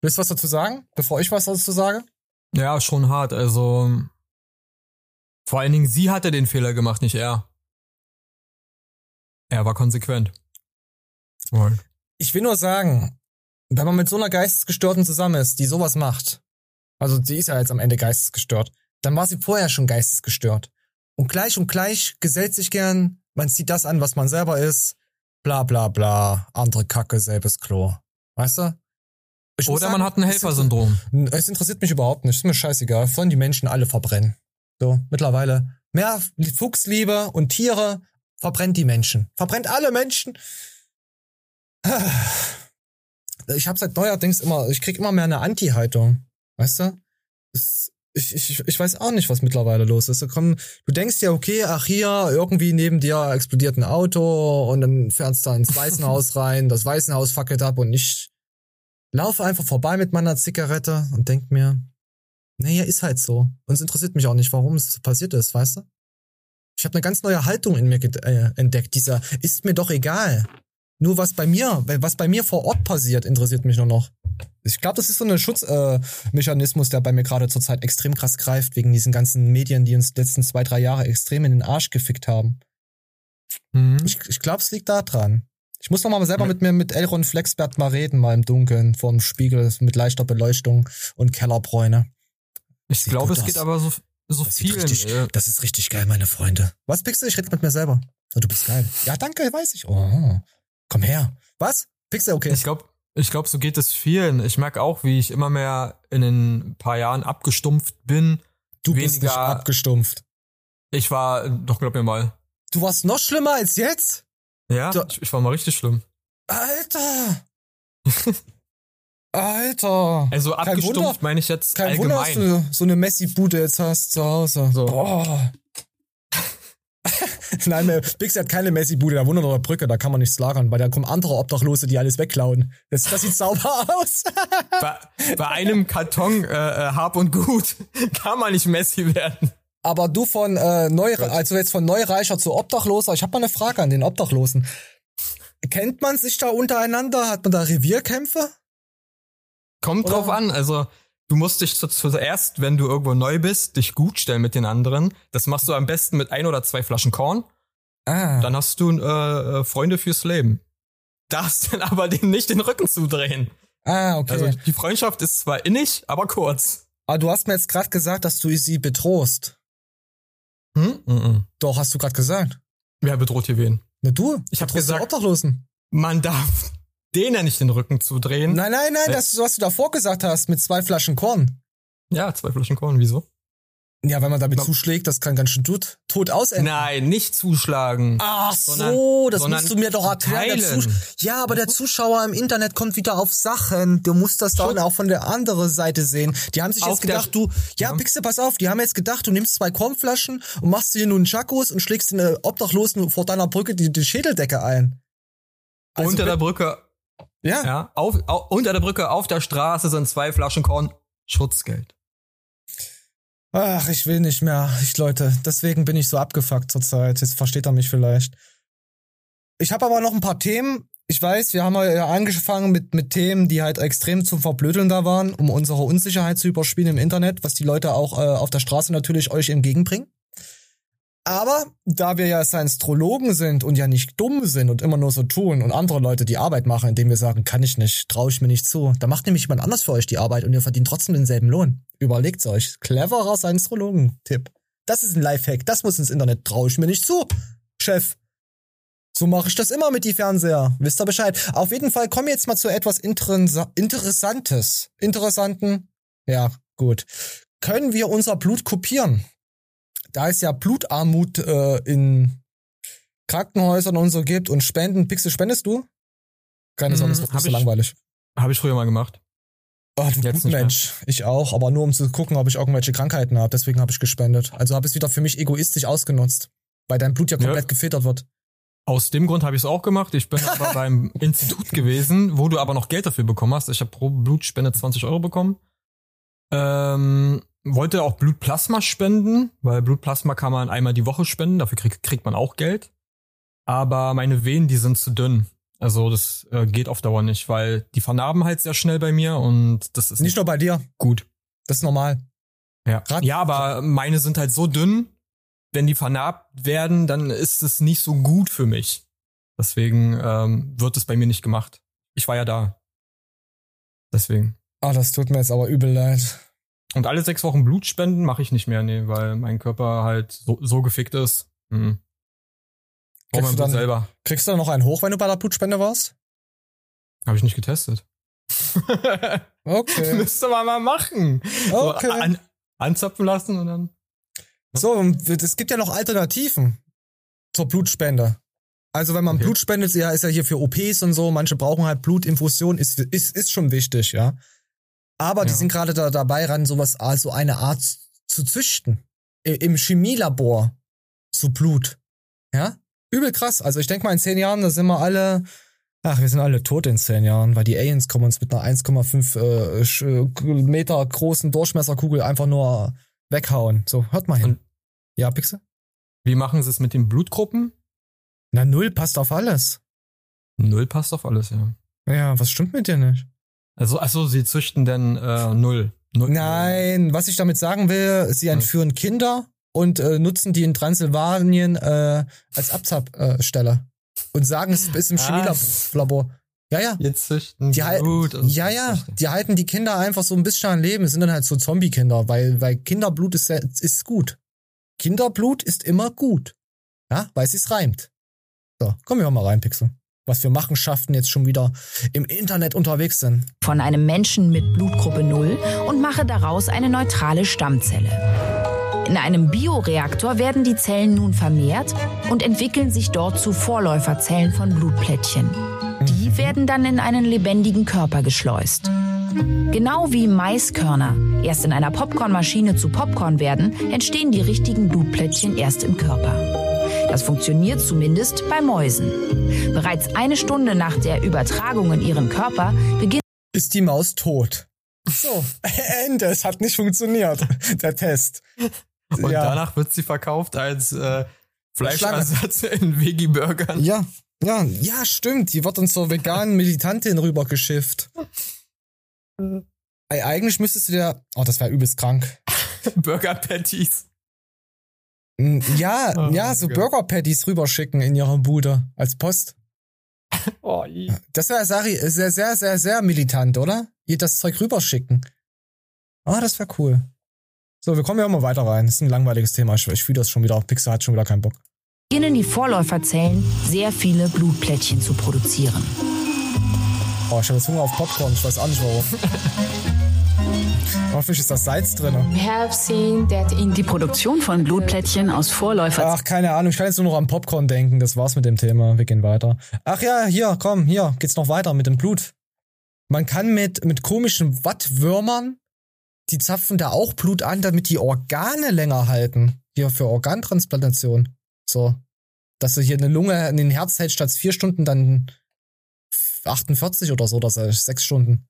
Willst du was dazu sagen, bevor ich was dazu sage? Ja, schon hart. Also vor allen Dingen sie hatte den Fehler gemacht, nicht er. Er war konsequent. Wohl. Ich will nur sagen, wenn man mit so einer Geistesgestörten zusammen ist, die sowas macht, also sie ist ja jetzt am Ende geistesgestört, dann war sie vorher schon geistesgestört. Und gleich und gleich gesellt sich gern, man zieht das an, was man selber ist, bla bla bla, andere Kacke, selbes Klo. Weißt du? Ich Oder man hat ein Helfersyndrom. Es interessiert mich überhaupt nicht, ist mir scheißegal, sollen die Menschen alle verbrennen. So, mittlerweile. Mehr Fuchsliebe und Tiere verbrennt die Menschen. Verbrennt alle Menschen. (sighs) Ich habe seit neuerdings immer, ich krieg immer mehr eine Anti-Haltung. Weißt du? Das, ich, ich, ich weiß auch nicht, was mittlerweile los ist. Da kommen, du denkst ja, okay, ach hier, irgendwie neben dir explodiert ein Auto und dann fährst du ins Waisenhaus (laughs) rein, das Waisenhaus fackelt ab und ich laufe einfach vorbei mit meiner Zigarette und denk mir, naja, ist halt so. Und es interessiert mich auch nicht, warum es passiert ist, weißt du? Ich habe eine ganz neue Haltung in mir äh, entdeckt. Dieser ist mir doch egal. Nur was bei mir, was bei mir vor Ort passiert, interessiert mich nur noch. Ich glaube, das ist so ein Schutzmechanismus, äh, der bei mir gerade zurzeit extrem krass greift, wegen diesen ganzen Medien, die uns die letzten zwei, drei Jahre extrem in den Arsch gefickt haben. Mhm. Ich, ich glaube, es liegt da dran. Ich muss noch mal selber mit mir mit Elron Flexbert mal reden, mal im Dunkeln, vor dem Spiegel, mit leichter Beleuchtung und Kellerbräune. Ich glaube, es geht aus. aber so, so Das, vielen. richtig, äh, das ist richtig geil, meine Freunde. Was, Pixel? Ich rede mit mir selber. Oh, du bist geil. Ja, danke, weiß ich. Oh, komm her. Was? Pixel, okay. Ich glaube, ich glaub, so geht es vielen. Ich merke auch, wie ich immer mehr in den paar Jahren abgestumpft bin. du bist nicht abgestumpft. Ich war, doch glaub mir mal. Du warst noch schlimmer als jetzt? Ja, Du- ich, ich war mal richtig schlimm. Alter! (laughs) Alter! Also Kein abgestumpft meine ich jetzt Kein Wunder, dass allgemein. du so eine Messi-Bude jetzt hast zu Hause. So. Boah. (laughs) Nein, Pixel hat keine Messi-Bude, da wundert der Brücke, da kann man nichts lagern, weil da kommen andere Obdachlose, die alles wegklauen. Das, das sieht sauber (laughs) aus. bei, bei einem Karton äh, äh, Hab und Gut (laughs) kann man nicht Messi werden. Aber du von äh, Neu, also jetzt von Neureicher zu Obdachloser, ich habe mal eine Frage an den Obdachlosen. Kennt man sich da untereinander? Hat man da Revierkämpfe? Kommt Oder- drauf an, also du musst dich zu- zuerst, wenn du irgendwo neu bist, dich gut stellen mit den anderen. Das machst du am besten mit ein oder zwei Flaschen Korn. Ah. Dann hast du äh, äh, Freunde fürs Leben. Darfst (laughs) dann aber denen nicht den Rücken zudrehen. Ah, okay. Also die Freundschaft ist zwar innig, aber kurz. Aber du hast mir jetzt gerade gesagt, dass du sie bedrohst. Hm? Mhm. Doch, hast du gerade gesagt. Wer bedroht hier wen? Na du? Ich hab bedrohst die gesagt- Obdachlosen. Man darf denen nicht den Rücken zudrehen. Nein, nein, nein, Äh, das, was du davor gesagt hast, mit zwei Flaschen Korn. Ja, zwei Flaschen Korn, wieso? Ja, wenn man damit zuschlägt, das kann ganz schön tot, tot ausenden. Nein, nicht zuschlagen. Ach sondern- so, das musst du mir doch erklären. Ja, aber der Zuschauer im Internet kommt wieder auf Sachen. Du musst das dann auch von der anderen Seite sehen. Die haben sich Auf jetzt gedacht, du, ja, Ja. Pixel, pass auf, die haben jetzt gedacht, du nimmst zwei Kornflaschen und machst dir nun Chakos und schlägst den Obdachlosen vor deiner Brücke die, die Schädeldecke ein. Also Unter der Brücke Ja. Ja, auf, au, unter der Brücke auf der Straße sind zwei Flaschen Korn Schutzgeld. Ach, ich will nicht mehr. Ich, Leute, deswegen bin ich so abgefuckt zurzeit. Jetzt versteht er mich vielleicht. Ich habe aber noch ein paar Themen. Ich weiß, wir haben ja angefangen mit, mit Themen, die halt extrem zum Verblödeln da waren, um unsere Unsicherheit zu überspielen im Internet, was die Leute auch äh, auf der Straße natürlich euch entgegenbringen. Aber da wir ja Science-Trologen sind und ja nicht dumm sind und immer nur so tun und andere Leute die Arbeit machen, indem wir sagen, kann ich nicht, traue ich mir nicht zu, da macht nämlich jemand anders für euch die Arbeit und ihr verdient trotzdem denselben Lohn. Überlegt's euch. Cleverer Science-Trologen-Tipp. Das ist ein Lifehack. Das muss ins Internet. Traue ich mir nicht zu, Chef. So mache ich das immer mit die Fernseher. Wisst ihr Bescheid? Auf jeden Fall kommen wir jetzt mal zu etwas Interesa Interessantes. Interessanten. Ja, gut. Können wir unser Blut kopieren? Da es ja Blutarmut äh, in Krankenhäusern und so gibt und Spenden. Pixel, spendest du? Keine Sorge, das Hm, hab nicht so langweilig. Habe ich früher mal gemacht. Oh, du Jetzt mehr. Mensch. Ich auch, aber nur um zu gucken, ob ich irgendwelche Krankheiten habe. Deswegen habe ich gespendet. Also habe ich es wieder für mich egoistisch ausgenutzt. Weil dein Blut ja komplett gefiltert wird. Aus dem Grund habe ich es auch gemacht. Ich bin aber (laughs) beim Institut gewesen, wo du aber noch Geld dafür bekommen hast. Ich habe pro Blutspende 20 Euro bekommen. Ähm, wollte auch Blutplasma spenden, weil Blutplasma kann man einmal die Woche spenden. Dafür krieg, kriegt man auch Geld. Aber meine Venen, die sind zu dünn. Also das äh, geht auf Dauer nicht, weil die vernarben halt sehr schnell bei mir und das ist Nicht nur bei dir. gut. Das ist normal. Ja. ja, aber meine sind halt so dünn, wenn die vernarbt werden, dann ist es nicht so gut für mich. Deswegen ähm, wird es bei mir nicht gemacht. Ich war ja da. Deswegen. Ah, das tut mir jetzt aber übel leid. Und alle sechs Wochen Blut spenden mache ich nicht mehr, nee, weil mein Körper halt so, so gefickt ist. Mhm. Kriegst mein du, dann, selber. kriegst du dann noch einen hoch, wenn du bei der Blutspende warst? Habe ich nicht getestet. (laughs) (laughs) Okay. Müsste man mal machen. So, Okay. an, anzapfen lassen und dann. So, und es gibt ja noch Alternativen zur Blutspende. Also wenn man Okay. Blut spendet, ja, ist ja hier für OPs und so, manche brauchen halt Blutinfusion, ist, ist, ist schon wichtig, ja. Aber die Ja. sind gerade da dabei ran, sowas, also eine Art zu züchten. Im Chemielabor. So Blut. Ja? Übel krass. Also ich denke mal, in zehn Jahren, da sind wir alle, ach, wir sind alle tot in zehn Jahren, weil die Aliens kommen uns mit einer 1,5 äh, Sch- Meter großen Durchmesserkugel einfach nur weghauen. So, hört mal hin. Und- ja, Pixel? Wie machen sie es mit den Blutgruppen? Na, null passt auf alles. Null passt auf alles, ja. Ja, was stimmt mit dir nicht? Also, achso, sie züchten denn äh, null. null. Nein, was ich damit sagen will, sie entführen Kinder und äh, nutzen die in Transsilvanien äh, als Abzapstelle und sagen, es ist im. Chemielabor. Ja, ja. Jetzt züchten Die Blut und ja, ja, die halten die Kinder einfach so ein bisschen am Leben. Es sind dann halt so Zombie-Kinder, weil, weil Kinderblut ist, sehr, ist gut. Kinderblut ist immer gut. Ja, weil es sich reimt. So, kommen wir mal rein, Pixel. Was für Machenschaften jetzt schon wieder im Internet unterwegs sind. von einem Menschen mit Blutgruppe 0 und mache daraus eine neutrale Stammzelle. In einem Bioreaktor werden die Zellen nun vermehrt und entwickeln sich dort zu Vorläuferzellen von Blutplättchen. Die werden dann in einen lebendigen Körper geschleust. Genau wie Maiskörner erst in einer Popcornmaschine zu Popcorn werden, entstehen die richtigen Blutplättchen erst im Körper. Das funktioniert zumindest bei Mäusen. Bereits eine Stunde nach der Übertragung in ihren Körper beginnt Ist die Maus tot? So, (laughs) Ende. Es hat nicht funktioniert, der Test. Und ja. danach wird sie verkauft als äh, Fleischersatz in Veggie-Burgern. Ja, ja, ja, stimmt. Die wird dann zur veganen Militantin rübergeschifft. (laughs) Ey, eigentlich müsstest du dir. Oh, das wäre übelst krank. Burger Patties. Mm, Ja, Oh ja, so Gott. Burger Patties rüberschicken in ihrer Bude als Post. (laughs) Oh. Das wäre Sari sehr, sehr, sehr, sehr militant, oder? Ihr das Zeug rüberschicken. Ah, das wäre cool. So, wir kommen ja mal weiter rein. Das ist ein langweiliges Thema. Ich, ich fühle das schon wieder. Pixar hat schon wieder keinen Bock. beginnen die Vorläuferzellen sehr viele Blutplättchen zu produzieren. Oh, ich habe jetzt Hunger auf Popcorn. Ich weiß auch nicht warum. (laughs) Hoffentlich ist das Salz drin. Die Produktion von Blutplättchen aus Vorläufer Ach, keine Ahnung. Ich kann jetzt nur noch an Popcorn denken. Das war's mit dem Thema. Wir gehen weiter. Ach ja, hier, komm, hier geht's noch weiter mit dem Blut. Man kann mit, mit komischen Wattwürmern, die zapfen da auch Blut an, damit die Organe länger halten. Hier für Organtransplantation. So. Dass du hier eine Lunge in den Herz hältst statt vier Stunden, dann 48 oder so, das ist sechs Stunden.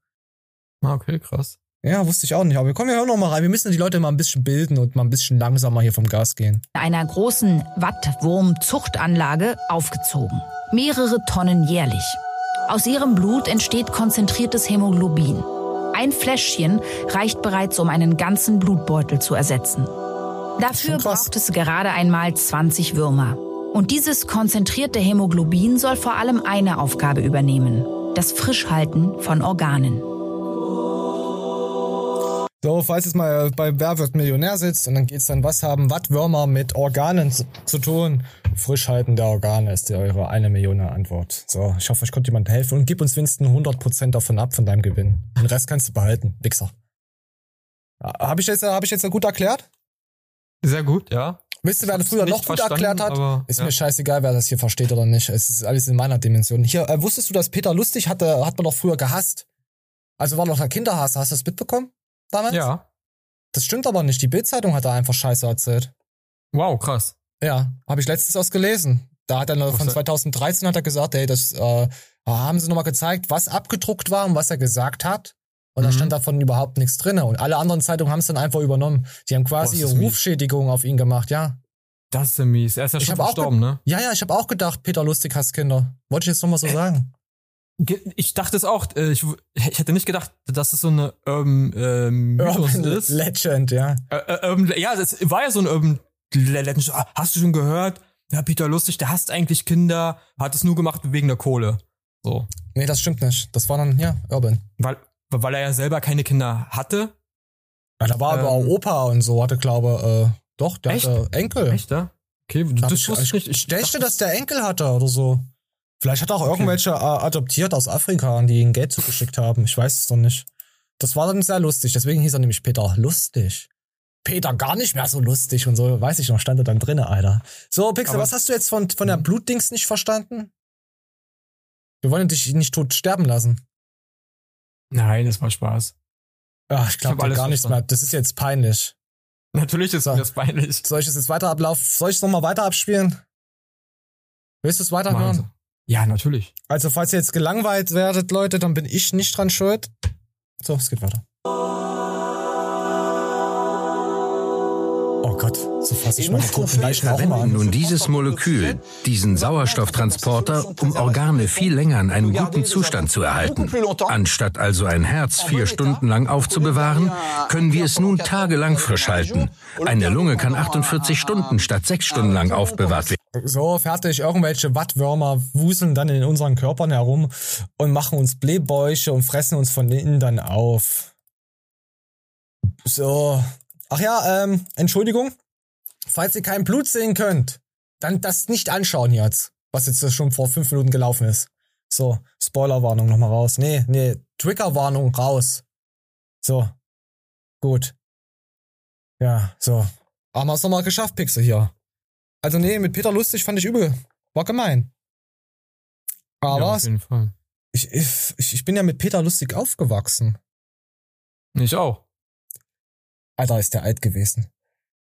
Ah, Okay, krass. Ja, wusste ich auch nicht. Aber wir kommen ja auch noch mal rein. Wir müssen die Leute mal ein bisschen bilden und mal ein bisschen langsamer hier vom Gas gehen. einer großen Wattwurmzuchtanlage aufgezogen. Mehrere Tonnen jährlich. Aus ihrem Blut entsteht konzentriertes Hämoglobin. Ein Fläschchen reicht bereits, um einen ganzen Blutbeutel zu ersetzen. Dafür braucht es gerade einmal 20 Würmer. Und dieses konzentrierte Hämoglobin soll vor allem eine Aufgabe übernehmen. Das Frischhalten von Organen. So, falls es mal bei Wer wird Millionär sitzt und dann geht's dann, was haben Wattwürmer mit Organen zu, zu tun? Frischhalten der Organe ist die eure eine Million Antwort. So, ich hoffe, euch konnte jemand helfen und gib uns Winston 100% davon ab von deinem Gewinn. Den Rest kannst du behalten, Wichser. Habe ich jetzt, hab ich jetzt gut erklärt? Sehr gut, ja. Wisst ihr, wer das früher noch gut erklärt hat? aber, ist ja. mir scheißegal, wer das hier versteht oder nicht. Es ist alles in meiner Dimension. Hier, äh, wusstest du, dass Peter Lustig hatte, hat man doch früher gehasst? Also war doch der Kinderhass. Hast du das mitbekommen? Damals? Ja. Das stimmt aber nicht. Die Bildzeitung hat da einfach Scheiße erzählt. Wow, krass. Ja, habe ich letztens erst gelesen. Da hat er von Was- 2013 hat er gesagt, ey, das äh, haben sie nochmal gezeigt, was abgedruckt war und was er gesagt hat. Und da Mhm. stand davon überhaupt nichts drinne. Und alle anderen Zeitungen haben es dann einfach übernommen. Die haben quasi Boah, das mies. Rufschädigung auf ihn gemacht, ja. Das ist ja mies. Er ist ja Ich schon hab auch verstorben, ge- ne? Ja, ja, ich habe auch gedacht, Peter Lustig hasst Kinder. Wollte ich jetzt nochmal so (clears throat) sagen. Ich dachte es auch. äh, Ich, ich hätte nicht gedacht, dass es so eine Urban ähm, Mythos Urban ist. Legend, ja. Äh, äh, Urban, ja, das war ja so ein Urban Legend. Ah, Hast du schon gehört? Ja, Peter Lustig, der hasst eigentlich Kinder, hat es nur gemacht wegen der Kohle. So. Nee, das stimmt nicht. Das war dann, ja, Urban. Weil, weil er ja selber keine Kinder hatte. Ja, da war aber auch Ähm. Opa und so, hatte glaube, äh, doch, der Echt? hatte Enkel. Echt, ja? Okay, das ich, wusste ich nicht. Ich dachte, dass der Enkel hatte oder so. Vielleicht hat er auch irgendwelche äh, adoptiert aus Afrika, die ihm Geld zugeschickt haben. Ich weiß es doch nicht. Das war dann sehr lustig. Deswegen hieß er nämlich Peter lustig. Peter gar nicht mehr so lustig und so. Weiß ich noch, stand er dann drinne, Alter. So, Pixel, Aber- was hast du jetzt von, von der Blutdings nicht verstanden? Wir wollen dich nicht tot sterben lassen. Nein, das war Spaß. Ja, ich glaube gar nichts mehr. Das ist jetzt peinlich. Natürlich ist So. mir das peinlich. Soll ich es jetzt weiter ablaufen? Soll ich es nochmal weiter abspielen? Willst du es weiterhören? Ja, natürlich. Also, falls ihr jetzt gelangweilt werdet, Leute, dann bin ich nicht dran schuld. So, es geht weiter. Oh Gott, so fasse ich meine toten Leichen auch verwenden an. nun dieses Molekül, diesen Sauerstofftransporter, um Organe viel länger in einem guten Zustand zu erhalten. Anstatt also ein Herz vier Stunden lang aufzubewahren, können wir es nun tagelang frisch halten. Eine Lunge kann 48 Stunden statt sechs Stunden lang aufbewahrt werden. So, fertig. Irgendwelche Wattwürmer wuseln dann in unseren Körpern herum und machen uns Blähbäuche und fressen uns von innen dann auf. So. Ach ja, ähm, Entschuldigung. Falls ihr kein Blut sehen könnt, dann das nicht anschauen jetzt, was jetzt schon vor fünf Minuten gelaufen ist. So, Spoilerwarnung nochmal raus. Nee, nee, Triggerwarnung raus. So. Gut. Ja, so. Haben wir es nochmal geschafft, Pixel hier. Also nee, mit Peter Lustig fand ich übel. War gemein. Aber ja, auf jeden Fall. ich, ich, ich bin ja mit Peter Lustig aufgewachsen. Ich auch. Alter, ist der alt gewesen.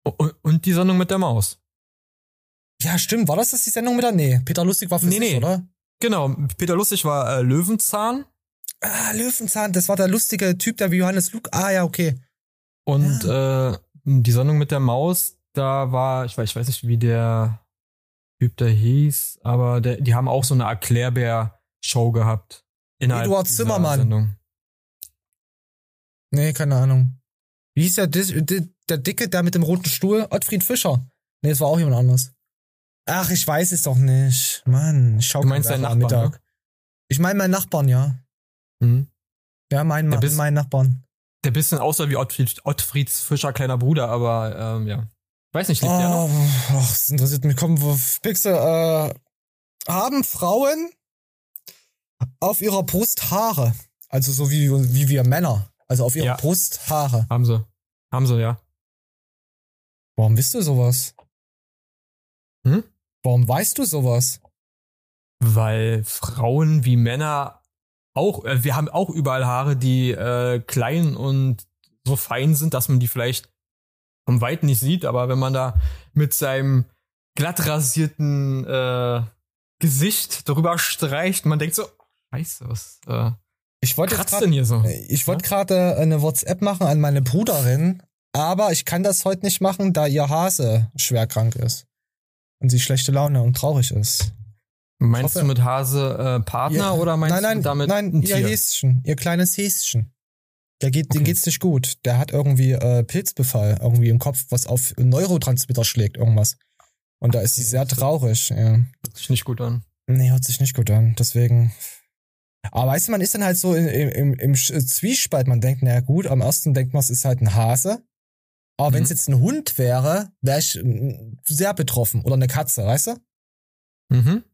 Und, und die Sendung mit der Maus. Ja, stimmt. War das das die Sendung mit der? Nee, Peter Lustig war für Nee, sich, nee. oder? Genau, Peter Lustig war äh, Löwenzahn Ah, Löwenzahn, das war der lustige Typ, der wie Johannes Luke. Ah, ja, okay. und äh, die Sendung mit der Maus, da war, ich weiß, ich weiß nicht, wie der Typ da hieß, aber der, die haben auch so eine Erklärbär-Show gehabt. Innerhalb Eduard Zimmermann. Sendung. Nee, keine Ahnung. Wie hieß der, der Dicke, der mit dem roten Stuhl? Ottfried Fischer. Nee, das war auch jemand anderes. Ach, ich weiß es doch nicht. Mann, ich schau Du meinst deinen Werfer am Nachbarn, Ich meine meinen Nachbarn, ja. Mhm. Ja, mein, Der bist- mein Nachbarn. Der bisschen aussah wie Ottfried, Ottfrieds Fischer kleiner Bruder, aber ähm, ja. Weiß nicht, lebt der noch? Oh, ach, das interessiert mich. Komm, Pixel, äh, haben Frauen auf ihrer Brust Haare? Also so wie, wie wir Männer. Also auf ihrer Ja. Brust Haare. Haben sie. Haben sie, ja. Warum wisst du sowas? Hm? Warum weißt du sowas? Weil Frauen wie Männer auch, äh, wir haben auch überall Haare, die äh, klein und so fein sind, dass man die vielleicht vom Weit nicht sieht, aber wenn man da mit seinem glatt rasierten äh, Gesicht drüber streicht, man denkt so, Scheiße, was äh, Ich wollte grad- denn hier so? Ich wollte gerade eine WhatsApp machen an meine Bruderin, aber ich kann das heute nicht machen, da ihr Hase schwer krank ist. Und sie schlechte Laune und traurig ist. Meinst hoffe- du mit Hase äh, Partner Ja. oder meinst nein, nein, du damit nein, ein ihr Tier? Häschen, ihr kleines Häschen. Der geht, dem geht's nicht gut. Der hat irgendwie äh, Pilzbefall irgendwie im Kopf, was auf Neurotransmitter schlägt, irgendwas. Und da ist sie sehr traurig. Ja. Hört sich nicht gut an. Nee, hört sich nicht gut an. Deswegen. Aber weißt du, man ist dann halt so im, im, im Sch- Zwiespalt. Man denkt, na gut, am ersten denkt man, es ist halt ein Hase. Aber wenn es jetzt ein Hund wäre, wäre ich mm, sehr betroffen. Oder eine Katze, weißt du? Mhm.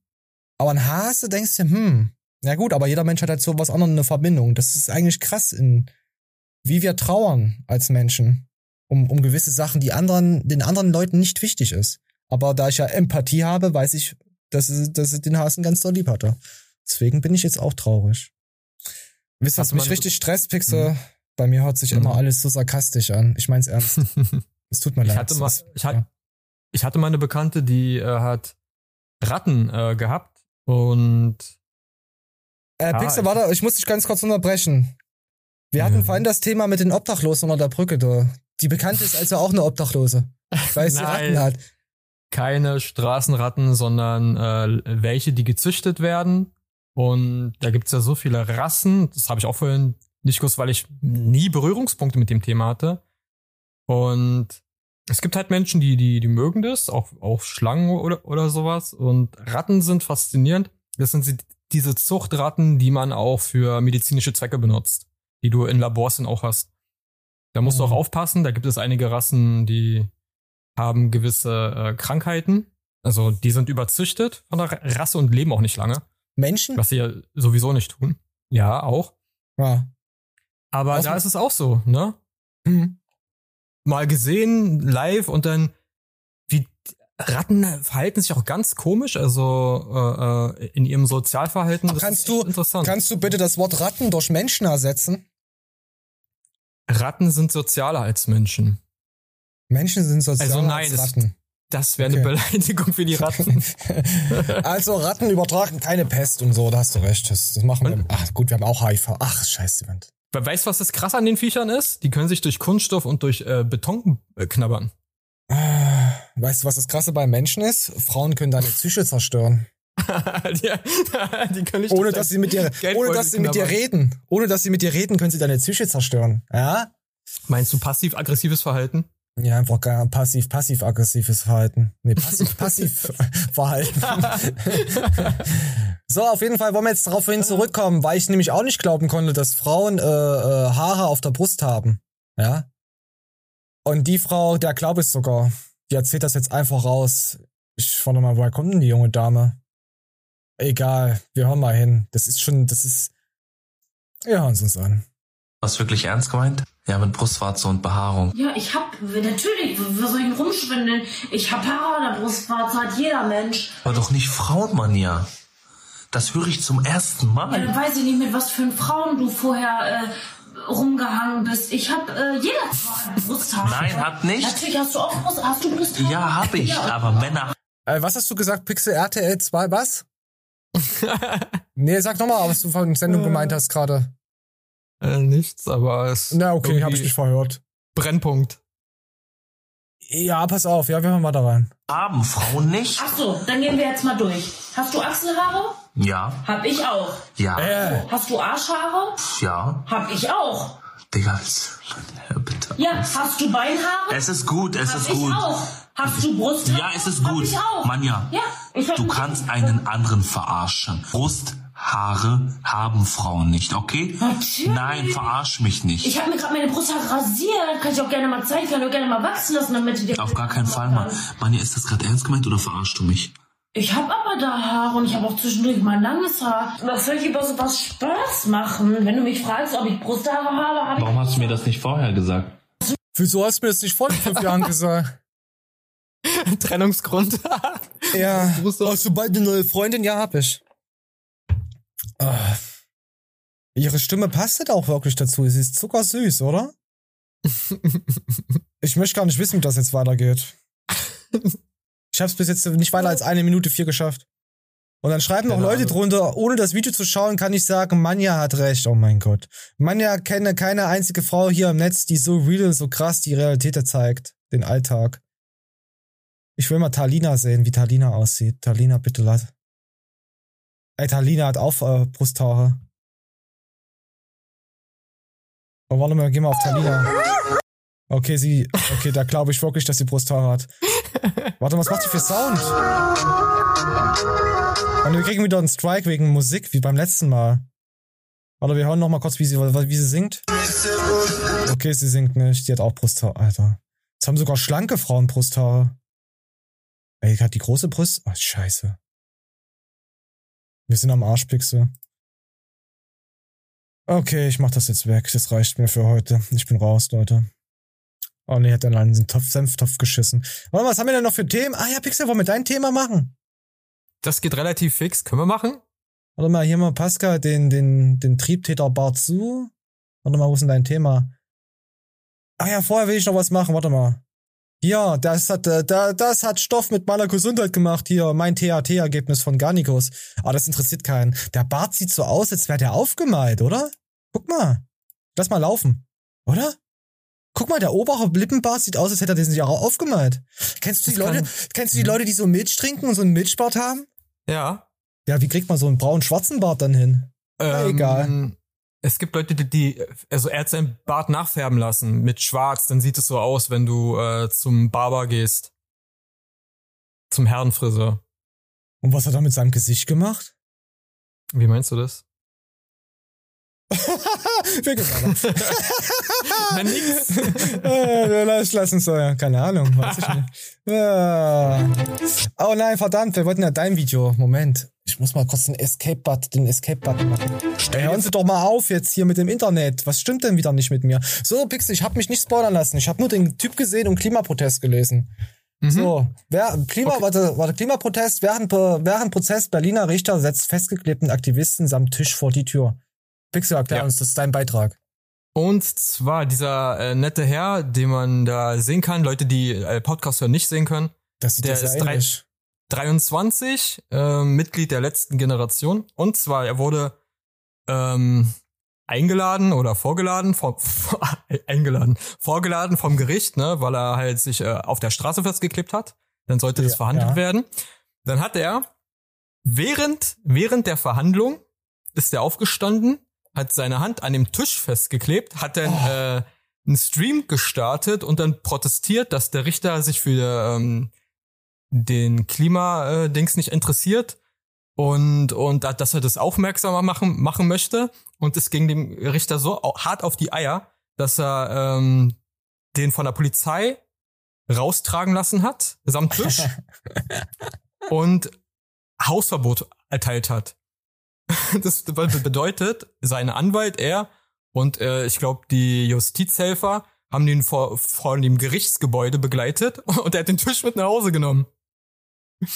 Aber ein Hase denkst du, hm, na gut, aber jeder Mensch hat halt so was anderes eine Verbindung. Das ist eigentlich krass, in, wie wir trauern als Menschen. Um, um gewisse Sachen, die anderen, den anderen Leuten nicht wichtig ist. Aber da ich ja Empathie habe, weiß ich, dass dass es den Hasen ganz doll lieb hatte. Deswegen bin ich jetzt auch traurig. Wisst ihr, was mich richtig stresst, Pixel? Mhm. Bei mir hört sich Mhm. immer alles so sarkastisch an. Ich mein's ernst. (laughs) es tut mir Ich leid. hatte, mal, ich, hatte, ich hatte mal eine Bekannte, die äh, hat Ratten äh, gehabt und Äh, Ja, Pixel, ich- warte, ich muss dich ganz kurz unterbrechen. Wir hatten vorhin das Thema mit den Obdachlosen unter der Brücke, du. Die Bekannte ist also auch eine Obdachlose. Weil sie. Ratten (laughs) hat. keine Straßenratten, sondern äh, welche, die gezüchtet werden. Und da gibt's ja so viele Rassen. Das habe ich auch vorhin nicht gewusst, weil ich nie Berührungspunkte mit dem Thema hatte. Und es gibt halt Menschen, die, die, die mögen das, auch, auch Schlangen oder, oder sowas. Und Ratten sind faszinierend. Das sind diese Zuchtratten, die man auch für medizinische Zwecke benutzt, die du in Labors dann auch hast. Da musst du auch aufpassen. Da gibt es einige Rassen, die haben gewisse äh, Krankheiten. Also die sind überzüchtet von der Ra- Rasse und leben auch nicht lange. Menschen? Was sie ja sowieso nicht tun. Ja, auch. Ja. Aber Was- da ist es auch so, ne? Mhm. Mal gesehen, live und dann, wie Ratten verhalten sich auch ganz komisch, also äh, äh, in ihrem Sozialverhalten. Das Kannst ist du, interessant. kannst du bitte das Wort Ratten durch Menschen ersetzen? Ratten sind sozialer als Menschen. Menschen sind sozialer Also nein, als das, Ratten. das wäre eine Okay. Beleidigung für die Ratten. (laughs) Also Ratten übertragen keine Pest und so, da hast du recht. Das, das machen wir. Ach gut, wir haben auch HIV. Ach, scheiße, Mann. Weißt du, was das krass an den Viechern ist? Die können sich durch Kunststoff und durch äh, Beton äh, knabbern. Weißt du, was das Krasse bei Menschen ist? Frauen können deine Psyche zerstören. (laughs) die, die können nicht Ohne dass sie mit dir, ohne dass sie mit dir reden. Ohne dass sie mit dir reden, können sie deine Psyche zerstören. Ja? Meinst du passiv-aggressives Verhalten? Ja, einfach gar passiv, passiv-aggressives Verhalten. Nee, passiv, (laughs) passiv Verhalten. so, auf jeden Fall wollen wir jetzt darauf hin zurückkommen, weil ich nämlich auch nicht glauben konnte, dass Frauen äh, äh, Haare auf der Brust haben. Ja. Und die Frau, der glaube ich sogar, die erzählt das jetzt einfach raus. Ich warte mal, woher kommt denn die junge Dame? Egal, wir hören mal hin. Das ist schon, das ist. Wir hören es uns an. Was wirklich ernst gemeint? Ja, mit Brustwarze und Behaarung. Ja, ich hab, natürlich, wo soll ich denn rumschwindeln? Ich hab Haare an der Brustwarze, hat jeder Mensch. Aber doch nicht Frauenmanier. Das höre ich zum ersten Ja, Mal. dann weiß ich nicht, mit was für Frauen du vorher äh, rumgehangen bist. Ich hab, äh, jeder Brusthaare. Nein, hat nicht. Natürlich hast du auch Brust, hast du Brusthaare? Ja, hab ich, Ja. aber Männer. Äh, was hast du gesagt? Pixel RTL 2, was? (laughs) nee, sag nochmal, was du von Sendung gemeint hast gerade. Äh, nichts, aber es. Na, okay, habe ich nicht verhört. Brennpunkt. Ja, pass auf, ja, wir hören mal da rein. Haben Frauen nicht? Ach so, dann gehen wir jetzt mal durch. Hast du Achselhaare? Ja, Hab ich auch. ja, Äh. Hast du Arschhaare? ja. Hab ich auch. Digga, (laughs) bitte. Ja, hast du Beinhaare? Es ist gut, es Hab ist ich gut. auch. Hast du Brusthaare? Ja, es ist Hab gut. ich auch. Manja, Ja, ich du kannst einen anderen verarschen. Brusthaare haben Frauen nicht, okay? Natürlich. Nein, verarsch mich nicht. Ich habe mir gerade meine Brusthaare rasiert. Kann ich auch gerne mal zeigen. Kann ich auch gerne mal wachsen lassen, damit die Auf gar keinen Fall, Mann. Manja, ist das gerade ernst gemeint oder verarschst du mich? Ich habe aber da Haare und ich habe auch zwischendurch mal langes Haar. Was soll ich über sowas Spaß machen? Wenn du mich fragst, ob ich Brusthaare habe, habe ich... Warum hast du mir das nicht vorher gesagt? Wieso hast du mir das nicht vor fünf Jahren gesagt? (laughs) Trennungsgrund. Ja. Hast du bald eine neue Freundin? Ja, hab ich. Ah. Ihre Stimme passt halt auch wirklich dazu. Sie ist zuckersüß, oder? (laughs) Ich möchte gar nicht wissen, wie das jetzt weitergeht. Ich hab's bis jetzt nicht weiter als eine Minute vier geschafft. Und dann schreiben noch Keine Leute Ahnung. drunter, ohne das Video zu schauen, kann ich sagen, Manja hat recht. Oh mein Gott. Manja kenne keine einzige Frau hier im Netz, die so real, so krass die Realität zeigt. Den Alltag. Ich will mal Talina sehen, wie Talina aussieht. Talina, bitte lass. Ey, Talina hat auch äh, Brusthaare. Oh, warte mal, geh mal auf Talina. Okay, sie, okay, da glaube ich wirklich, dass sie Brusthaare hat. Warte, was macht die für Sound? Und wir kriegen wieder einen Strike wegen Musik, wie beim letzten Mal. Warte, wir hören noch mal kurz, wie sie, wie sie singt. Okay, sie singt nicht. Die hat auch Brusthaare, Alter. Jetzt haben sogar schlanke Frauen Brusthaare. Ey, hat die große Brust? Ach, scheiße. Wir sind am Arschpixel. Okay, ich mach das jetzt weg. Das reicht mir für heute. Ich bin raus, Leute. Oh nee, hat dann einen den Topf, Senftopf geschissen. Warte mal, was haben wir denn noch für Themen? Ah ja, Pixel, wollen wir dein Thema machen? Das geht relativ fix. Können wir machen? Warte mal, hier mal Pascal, den, den, den Triebtäter Bart zu. Warte mal, wo ist denn dein Thema? Ah ja, vorher will ich noch was machen, warte mal. Ja, das hat, äh, da, das hat Stoff mit meiner Gesundheit gemacht hier, mein THT-Ergebnis von Garnicus. Aber das interessiert keinen. Der Bart sieht so aus, als wäre der aufgemalt, oder? Guck mal. Lass mal laufen. Oder? Guck mal, der obere Lippenbart sieht aus, als hätte er den sich auch aufgemalt. Kennst du die Das Leute, kennst du die Leute, die so Milch trinken und so einen Milchbart haben? Ja. Ja, wie kriegt man so einen braun-schwarzen Bart dann hin? Na, Ähm, egal. Es gibt Leute, die, die, also er hat seinen Bart nachfärben lassen mit Schwarz, dann sieht es so aus, wenn du äh, zum Barber gehst. Zum Herrenfriseur. Und was hat er mit seinem Gesicht gemacht? Wie meinst du das? Wir gehen weiter. (laughs) Na, nix. (laughs) äh, lass, lass uns so, keine Ahnung, weiß ich nicht. (laughs) Oh nein, verdammt, wir wollten ja dein Video. Moment. Ich muss mal kurz den Escape-Button, den Escape-Button machen. Hören Sie doch mal auf jetzt hier mit dem Internet. Was stimmt denn wieder nicht mit mir? So, Pixel, ich habe mich nicht spoilern lassen. Ich habe nur den Typ gesehen und Klimaprotest gelesen. So, wer, Klima, warte, warte, Klimaprotest, während, während Prozess Berliner Richter setzt festgeklebten Aktivisten samt Tisch vor die Tür. Pixel, erklär Ja. uns, das ist dein Beitrag. Und zwar dieser äh, nette Herr, den man da sehen kann, Leute, die äh, Podcast hören, nicht sehen können. Das sieht der ist drei, ähnlich. 23, äh, Mitglied der letzten Generation. Und zwar, er wurde ähm, eingeladen oder vorgeladen, vom, (laughs) eingeladen, vorgeladen vom Gericht, ne, weil er halt sich äh, auf der Straße festgeklebt hat. Dann sollte das Ja, verhandelt ja. werden. Dann hat er während, während der Verhandlung ist er aufgestanden, hat seine Hand an dem Tisch festgeklebt, hat dann Oh. äh, einen Stream gestartet und dann protestiert, dass der Richter sich für ähm, den Klima-Dings nicht interessiert und, und da- dass er das aufmerksamer machen, machen möchte. Und es ging dem Richter so hart auf die Eier, dass er ähm, den von der Polizei raustragen lassen hat, samt Tisch, (laughs) und Hausverbot erteilt hat. (laughs) Das be- bedeutet, sein Anwalt, er und äh, ich glaube die Justizhelfer haben den vor, vor dem Gerichtsgebäude begleitet (laughs) und er hat den Tisch mit nach Hause genommen. (laughs)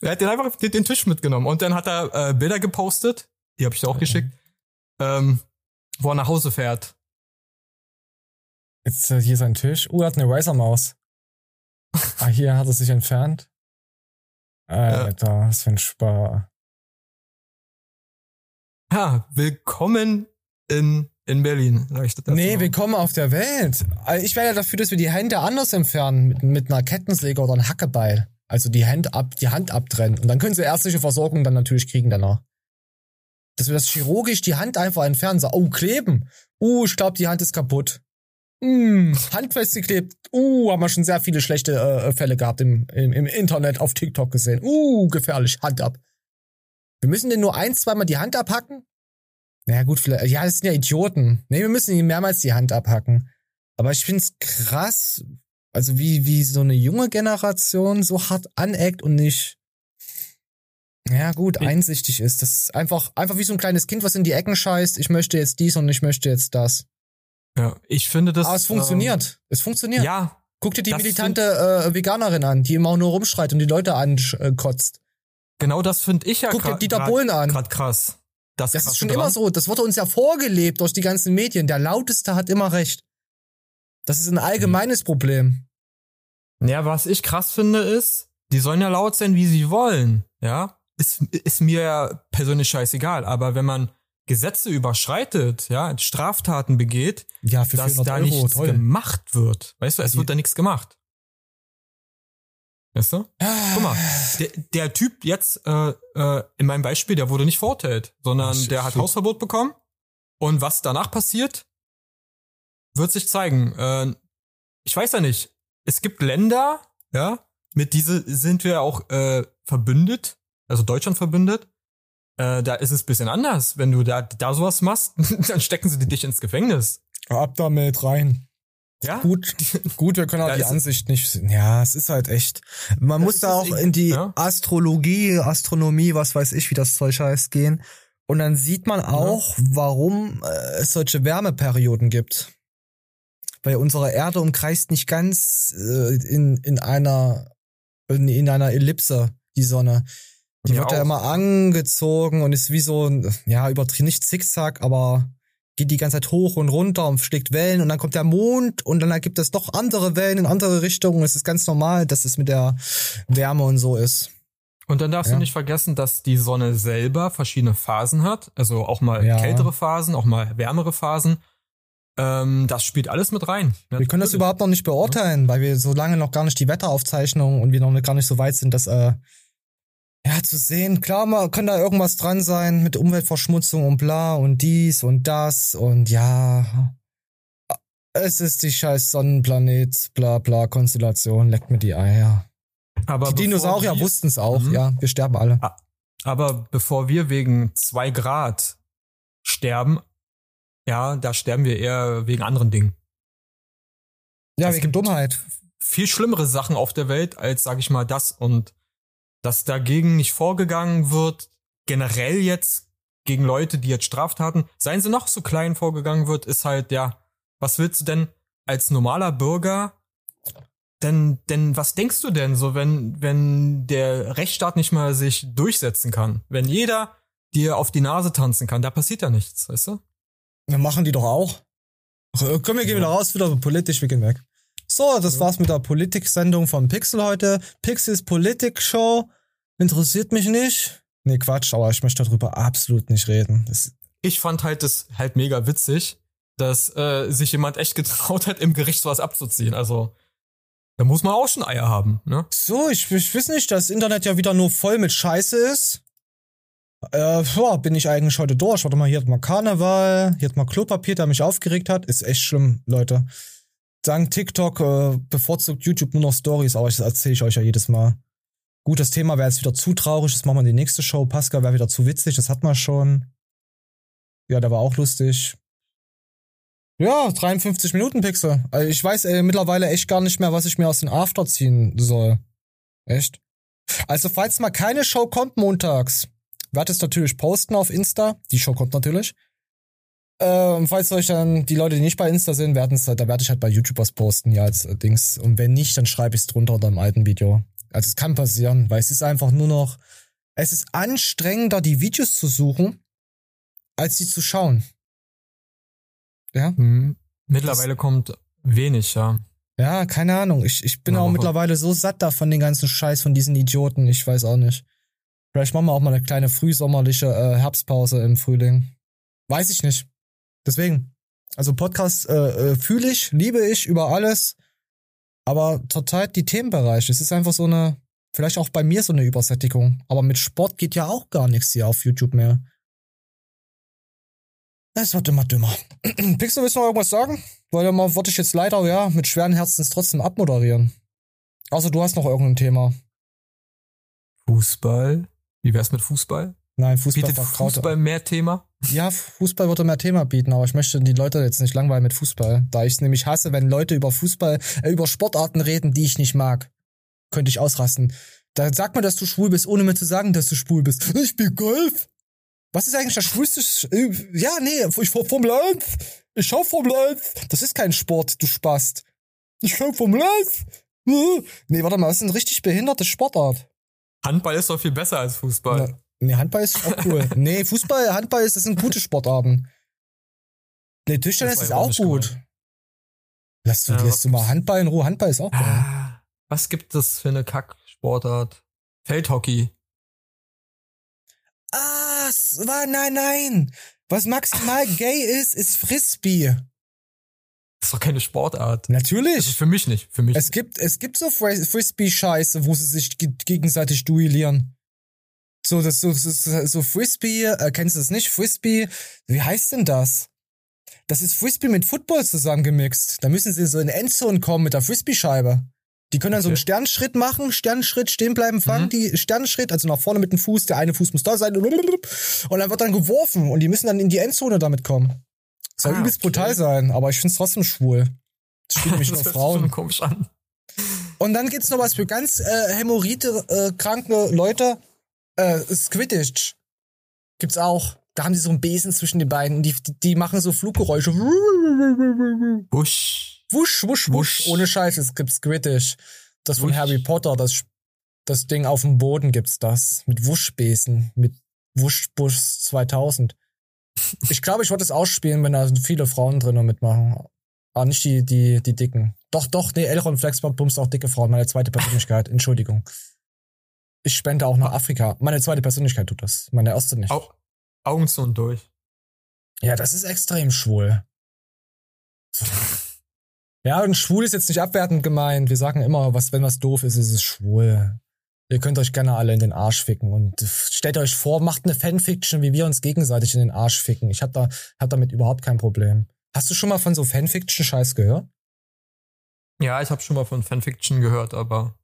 er hat den einfach den, den Tisch mitgenommen und dann hat er äh, Bilder gepostet, die habe ich dir auch geschickt, ähm, wo er nach Hause fährt. Jetzt äh, hier sein Tisch. Uh, er hat eine Razer-Maus. ah, hier hat er sich entfernt. Alter, was für ein Spar. Ja, willkommen in, in Berlin, Nee, willkommen auf der Welt. Also Ich wäre ja dafür, dass wir die Hände anders entfernen, mit, mit einer Kettensäge oder einem Hackebeil. Also die Hand ab, die Hand abtrennen. Und dann können sie ärztliche Versorgung dann natürlich kriegen danach. Dass wir das chirurgisch die Hand einfach entfernen. So, oh, kleben. Uh, ich glaube, die Hand ist kaputt. Mm, Handfeste klebt. Uh, haben wir schon sehr viele schlechte äh, Fälle gehabt im, im, im Internet, auf TikTok gesehen. Uh, gefährlich. Hand ab. Wir müssen den nur ein, zweimal die Hand abhacken? Naja, gut, vielleicht. Ja, das sind ja Idioten. Nee, wir müssen ihm mehrmals die Hand abhacken. Aber ich find's krass, also wie, wie so eine junge Generation so hart aneckt und nicht, ja gut, einsichtig ist. Das ist einfach, einfach wie so ein kleines Kind, was in die Ecken scheißt. Ich möchte jetzt dies und ich möchte jetzt das. Ja, ich finde das. Aber es funktioniert. es funktioniert. Ja. Guck dir die militante äh, Veganerin an, die immer nur rumschreit und die Leute ankotzt. Genau das finde ich ja Guck dir Dieter Bohlen an. grad krass. Das, Das ist schon dran. immer so. Das wurde uns ja vorgelebt durch die ganzen Medien. Der Lauteste hat immer recht. Das ist ein allgemeines Problem. Ja, was ich krass finde ist, die sollen ja laut sein, wie sie wollen, ja. Ist, ist mir ja persönlich scheißegal, aber wenn man Gesetze überschreitet, ja, Straftaten begeht, Ja, für dass 400 da Euro, nichts toll. gemacht wird. Weißt du, es Die- wird da nichts gemacht. Weißt du? Guck mal, der, der Typ jetzt äh, äh, in meinem Beispiel, der wurde nicht verurteilt, sondern Ach, der hat. Hausverbot bekommen. Und was danach passiert, wird sich zeigen. Äh, ich weiß ja nicht. Es gibt Länder, ja, mit diese sind wir auch äh, verbündet, also Deutschland verbündet. Äh, da ist es ein bisschen anders. Wenn du da, da sowas machst, (laughs) dann stecken sie dich ins Gefängnis. Ab damit rein. Ja? Gut, gut, wir können auch (laughs) Ja, die Ansicht nicht. Ja, es ist halt echt. Man Das muss da auch in die ja. Astrologie, Astronomie, was weiß ich, wie das Zeug heißt, gehen. Und dann sieht man auch, warum äh, es solche Wärmeperioden gibt. Weil unsere Erde umkreist nicht ganz äh, in, in einer in, in einer Ellipse die Sonne. Die Ja, wird ja immer angezogen und ist wie so ein, ja, übertrieben, nicht Zickzack, aber geht die ganze Zeit hoch und runter und schlägt Wellen und dann kommt der Mond und dann gibt es doch andere Wellen in andere Richtungen. Es ist ganz normal, dass es mit der Wärme und so ist. Und dann darfst Ja. du nicht vergessen, dass die Sonne selber verschiedene Phasen hat. Also auch mal Ja. kältere Phasen, auch mal wärmere Phasen. Ähm, das spielt alles mit rein. Ja, Wir können das natürlich. überhaupt noch nicht beurteilen, weil wir so lange noch gar nicht die Wetteraufzeichnung und wir noch gar nicht so weit sind, dass äh, ja zu sehen. Klar, mal kann da irgendwas dran sein mit Umweltverschmutzung und bla und dies und das und ja. Es ist die scheiß Sonnenplanet, bla bla Konstellation, leckt mir die Eier. Aber die Dinosaurier wussten es auch, Mhm. ja, wir sterben alle. Aber bevor wir wegen zwei Grad sterben, ja, da sterben wir eher wegen anderen Dingen. Ja, Es wegen Dummheit. Viel schlimmere Sachen auf der Welt als, sag ich mal, das und dass dagegen nicht vorgegangen wird, generell jetzt gegen Leute, die jetzt Straftaten, seien sie noch so klein vorgegangen wird, ist halt, ja, was willst du denn als normaler Bürger denn, denn was denkst du denn so, wenn, wenn der Rechtsstaat nicht mal sich durchsetzen kann? Wenn jeder dir auf die Nase tanzen kann, da passiert ja nichts, weißt du? Wir machen die doch auch. Komm, wir gehen wieder raus, wieder politisch, wir gehen weg. So, das war's mit der Politik-Sendung von Pixel heute. Pixels Politik-Show. Interessiert mich nicht. Nee, Quatsch, aber ich möchte darüber absolut nicht reden. Das, Ich fand halt das halt mega witzig, dass äh, sich jemand echt getraut hat, im Gericht sowas abzuziehen. Also, da muss man auch schon Eier haben, ne? so, ich, ich weiß nicht, dass das Internet ja wieder nur voll mit Scheiße ist. Äh, ja, bin ich eigentlich heute durch. Warte mal, hier hat mal Karneval, hier hat mal Klopapier, der mich aufgeregt hat. Ist echt schlimm, Leute. Dank TikTok äh, bevorzugt YouTube nur noch Stories, aber das erzähle ich euch ja jedes Mal. Gut, das Thema wäre jetzt wieder zu traurig, das machen wir in die nächste Show. Pascal wäre wieder zu witzig, das hat man schon. Ja, der war auch lustig. Ja, 53 Minuten Pixel. Also ich weiß äh, mittlerweile echt gar nicht mehr, was ich mir aus den After ziehen soll. Echt? Also, falls mal keine Show kommt montags, werde es natürlich posten auf Insta. Die Show kommt natürlich. Äh, und falls euch dann die Leute, die nicht bei Insta sind, werden es, da werde ich halt bei YouTube was posten, ja, als äh, Dings. Und wenn nicht, dann schreibe ich es drunter unter dem alten Video. Also es kann passieren, weil es ist einfach nur noch, es ist anstrengender, die Videos zu suchen, als sie zu schauen. Ja? Mhm. Mittlerweile kommt wenig, ja. Ja, keine Ahnung. Ich, ich bin Ja, auch mittlerweile so satt da von den ganzen Scheiß von diesen Idioten. Ich weiß auch nicht. Vielleicht machen wir auch mal eine kleine frühsommerliche äh, Herbstpause im Frühling. Weiß ich nicht. Deswegen. Also Podcast äh, äh, fühle ich, liebe ich über alles. Aber zurzeit die Themenbereiche. Es ist einfach so eine, vielleicht auch bei mir so eine Übersättigung. Aber mit Sport geht ja auch gar nichts hier auf YouTube mehr. Es wird immer dümmer. (clears throat) Pixel, willst du noch irgendwas sagen? Weil dann würde ich jetzt leider, ja, mit schweren Herzens trotzdem abmoderieren. Außer du hast noch irgendein Thema. Fußball? Wie wär's mit Fußball? Nein, Fußball Bietet verkraut. Fußball mehr Thema? Ja, Fußball würde mehr Thema bieten, aber ich möchte die Leute jetzt nicht langweilen mit Fußball. Da ich es nämlich hasse, wenn Leute über Fußball, äh, über Sportarten reden, die ich nicht mag. Könnte ich ausrasten. Da sag mir, dass du schwul bist, ohne mir zu sagen, dass du schwul bist. Ich spiel Golf. Was ist eigentlich das schwulste? Sch äh, ja, nee, ich fahr Formel 1. Ich schau Formel 1. Das ist kein Sport, du Spast. Ich schau Formel 1. Äh. Nee, warte mal, das ist eine richtig behinderte Sportart. Handball ist doch viel besser als Fußball. Na, nee, Handball ist auch cool. (laughs) nee, Fußball, Handball ist, das sind gute Sportarten. Nee, Tischtennis ist war auch gut. gemeint. Lass du, Ja, lässt du mal Handball in Ruhe. Handball ist auch geil. Ah, was gibt es für eine Kacksportart? Feldhockey. Ah, s- wa- nein, nein. Was maximal (laughs) gay ist, ist Frisbee. Das ist doch keine Sportart. Natürlich. Also für mich nicht. Für mich. Es gibt, es gibt so Fris- Frisbee-Scheiße, wo sie sich ge gegenseitig duellieren. So, das, so, so, so Frisbee, äh, kennst du das nicht? Frisbee, wie heißt denn das? Das ist Frisbee mit Football zusammengemixt. Da müssen sie so in Endzone kommen mit der Frisbee-Scheibe. Die können dann so einen Sternschritt machen, Sternschritt, stehen bleiben, fangen die Sternschritt, also nach vorne mit dem Fuß, der eine Fuß muss da sein, und dann wird dann geworfen und die müssen dann in die Endzone damit kommen. Soll Ah, übelst okay. brutal sein, aber ich find's trotzdem schwul. Das spielen nämlich (laughs) Das nur Frauen. schon komisch an. Und dann gibt's noch was für ganz äh, hämorrhoide äh, kranke Leute. Äh, Squidditch. Gibt's auch. Da haben die so einen Besen zwischen den beiden. Die, die, die machen so Fluggeräusche. Wusch. Wusch, wusch, wusch. Ohne Scheiß, es gibt Squidditch. Das von Wusch. Harry Potter, das, das Ding auf dem Boden gibt's das. Mit Wuschbesen. Mit Wuschbusch (laughs) 2000. Ich glaube, ich würde es ausspielen, wenn da viele Frauen drin mitmachen. Aber nicht die, die, die Dicken. Doch, doch, nee, Elrond Flexbot bumst auch dicke Frauen. Meine zweite Persönlichkeit. Entschuldigung. Ich spende auch nach Afrika. Meine zweite Persönlichkeit tut das. Meine erste nicht. Au Augen zu und durch. Ja, das ist extrem schwul. (laughs) Ja, und schwul ist jetzt nicht abwertend gemeint. Wir sagen immer, was, wenn was doof ist, ist es schwul. Ihr könnt euch gerne alle in den Arsch ficken und stellt euch vor, macht eine Fanfiction, wie wir uns gegenseitig in den Arsch ficken. Ich hab da, hab damit überhaupt kein Problem. Hast du schon mal von so Fanfiction-Scheiß gehört? Ja, ich habe schon mal von Fanfiction gehört, aber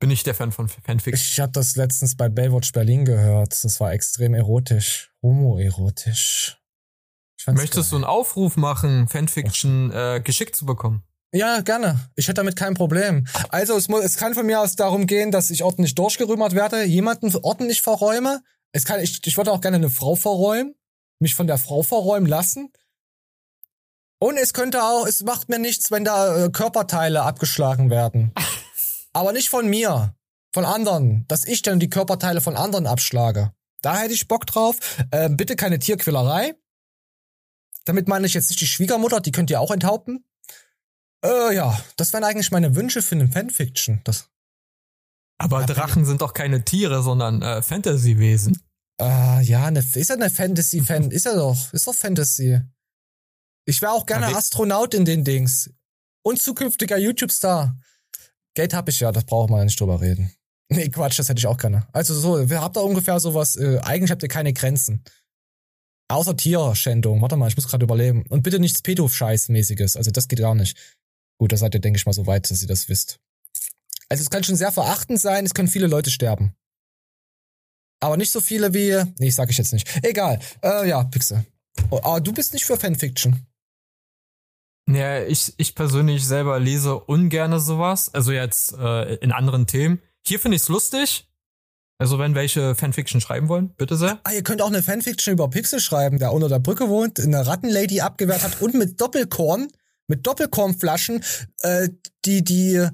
bin nicht der Fan von Fanfiction. Ich hab das letztens bei Baywatch Berlin gehört. Das war extrem erotisch. Homoerotisch. Ich Möchtest du einen Aufruf machen, Fanfiction äh, geschickt zu bekommen? Ja, gerne. Ich hätte damit kein Problem. Also es, muss, es kann von mir aus darum gehen, dass ich ordentlich durchgerümmert werde, jemanden ordentlich verräume. Es kann, ich, ich würde auch gerne eine Frau verräumen, mich von der Frau verräumen lassen. Und es könnte auch, es macht mir nichts, wenn da äh, Körperteile abgeschlagen werden. (laughs) Aber nicht von mir, von anderen, dass ich dann die Körperteile von anderen abschlage. Da hätte ich Bock drauf. Äh, bitte keine Tierquälerei. Damit meine ich jetzt nicht die Schwiegermutter, die könnt ihr auch enthaupten. Äh, ja, das wären eigentlich meine Wünsche für eine Fanfiction. Das, Aber Drachen sind doch keine Tiere, sondern äh, Fantasy-Wesen. äh, ja, eine, ist ja eine Fantasy-Fan, ist ja doch, ist doch Fantasy. Ich wäre auch gerne Ja, Astronaut in den Dings. Und zukünftiger YouTube-Star. Geld hab ich ja, das braucht man nicht drüber reden. (laughs) Nee, Quatsch, das hätte ich auch gerne. Also so, habt da ungefähr sowas, äh, eigentlich habt ihr keine Grenzen. Außer Tierschändung. Warte mal, ich muss gerade überleben. Und bitte nichts Pedo-Scheiß-mäßiges. Also das geht gar nicht. Gut, da seid ihr, denke ich mal, so weit, dass ihr das wisst. Also es kann schon sehr verachtend sein, es können viele Leute sterben. Aber nicht so viele wie. Nee, sag ich jetzt nicht. Egal. Äh, ja, Pixel. Oh, aber du bist nicht für Fanfiction. Ja, ich, ich persönlich selber lese ungerne sowas. Also jetzt äh, in anderen Themen. Hier finde ich es lustig. Also wenn welche Fanfiction schreiben wollen, bitte sehr. Ah, ihr könnt auch eine Fanfiction über Pixel schreiben, der unter der Brücke wohnt, eine Rattenlady abgewehrt hat und mit Doppelkorn, mit Doppelkornflaschen, äh, die, die,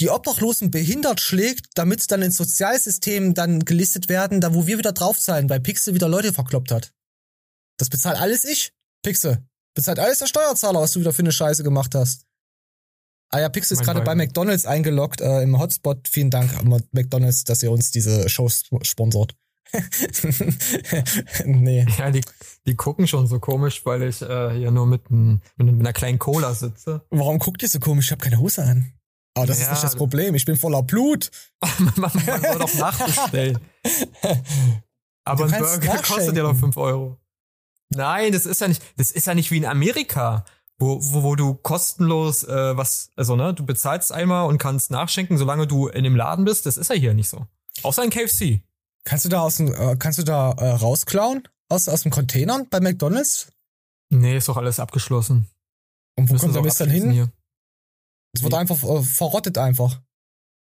die Obdachlosen behindert schlägt, damit dann ins Sozialsystem dann gelistet werden, da wo wir wieder draufzahlen, weil Pixel wieder Leute verkloppt hat. Das bezahlt alles ich. Pixel. Bezahlt alles der Steuerzahler, was du wieder für eine Scheiße gemacht hast. Ah ja, Pixel ist gerade bei. McDonalds eingeloggt äh, im Hotspot. Vielen Dank, McDonalds, dass ihr uns diese Show sp- sponsort. (laughs) nee. Ja, die, die gucken schon so komisch, weil ich äh, hier nur mit, n- mit einer kleinen Cola sitze. Warum guckt ihr so komisch? Ich habe keine Hose an. Aber das ist Ja, nicht das Problem. Ich bin voller Blut. (laughs) man, man soll doch nachbestellen. (laughs) Aber ein Burger kostet ja doch 5 Euro. Nein, das ist ja nicht, das ist ja nicht wie in Amerika, wo, wo, wo du kostenlos äh, was, also ne, du bezahlst einmal und kannst nachschenken, solange du in dem Laden bist. Das ist ja hier nicht so. Außer in KFC. Kannst du da aus dem, äh, kannst du da äh, rausklauen? Aus, aus dem Containern bei McDonalds? Nee, ist doch alles abgeschlossen. Und wo Müssen kommt der Mist dann hin? Hier. Es wird einfach äh, verrottet einfach.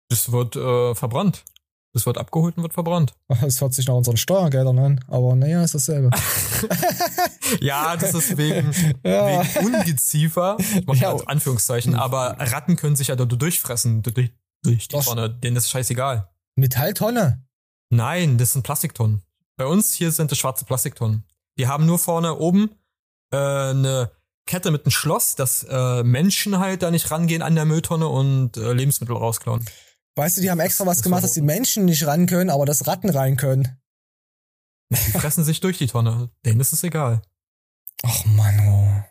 Das wird äh, verbrannt. Das wird abgeholt und wird verbrannt. (laughs) Das hört sich nach unseren Steuergeldern an. Aber naja, ist dasselbe. (laughs) (laughs) Ja, das ist wegen, Ja. wegen Ungeziefer, ich mach Ja. Anführungszeichen, aber Ratten können sich ja da durchfressen, durch, durch die Tonne, denen ist scheißegal. Metalltonne. Nein, das sind Plastiktonnen. Bei uns hier sind das schwarze Plastiktonnen. Die haben nur vorne oben äh, eine Kette mit einem Schloss, dass äh, Menschen halt da nicht rangehen an der Mülltonne und äh, Lebensmittel rausklauen. Weißt du, die haben extra was gemacht, dass die Menschen nicht ran können, aber dass Ratten rein können. Die fressen sich durch die Tonne. Denen ist es egal. Ach Mann, oh.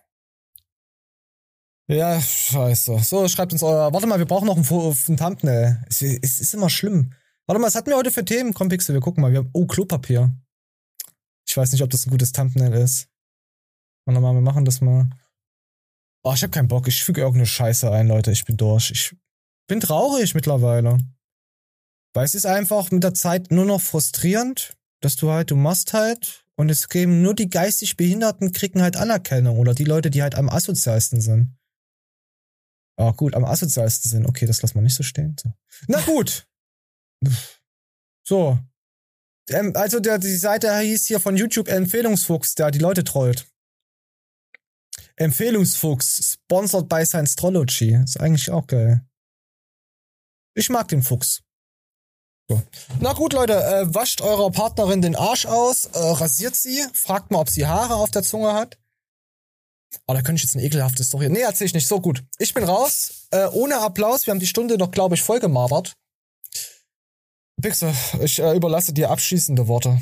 Ja, scheiße. So, schreibt uns euer. Warte mal, wir brauchen noch ein, Fo- ein Thumbnail. Es, es ist immer schlimm. Warte mal, was hatten wir heute für Themen? Komm, Pixel, wir gucken mal. Wir haben, oh, Klopapier. Ich weiß nicht, ob das ein gutes Thumbnail ist. Warte mal, wir machen das mal. Oh, ich hab keinen Bock. Ich füge irgendeine Scheiße ein, Leute. Ich bin durch. Ich bin traurig mittlerweile. Weil es ist einfach mit der Zeit nur noch frustrierend, dass du halt, du machst halt und es geben nur die geistig Behinderten kriegen halt Anerkennung oder die Leute, die halt am asozialsten sind. Ah, gut, am asozialsten sind. Okay, das lassen wir nicht so stehen. So. Na gut. So. Ähm, also der, die Seite hieß hier von YouTube Empfehlungsfuchs, der die Leute trollt. Empfehlungsfuchs, sponsored by Science. Ist eigentlich auch geil. Ich mag den Fuchs. So. Na gut, Leute, äh, wascht eurer Partnerin den Arsch aus, äh, rasiert sie, fragt mal, ob sie Haare auf der Zunge hat. Oh, da könnte ich jetzt eine ekelhafte Story. Nee, erzähl ich nicht. So gut. Ich bin raus. Äh, ohne Applaus. Wir haben die Stunde noch, glaube ich, voll gemabert. Pixel, ich äh, überlasse dir abschließende Worte.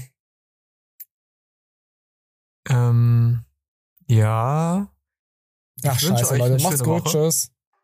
Ähm, ja. Ach, scheiße, euch Leute. Macht's gut. Woche. Tschüss.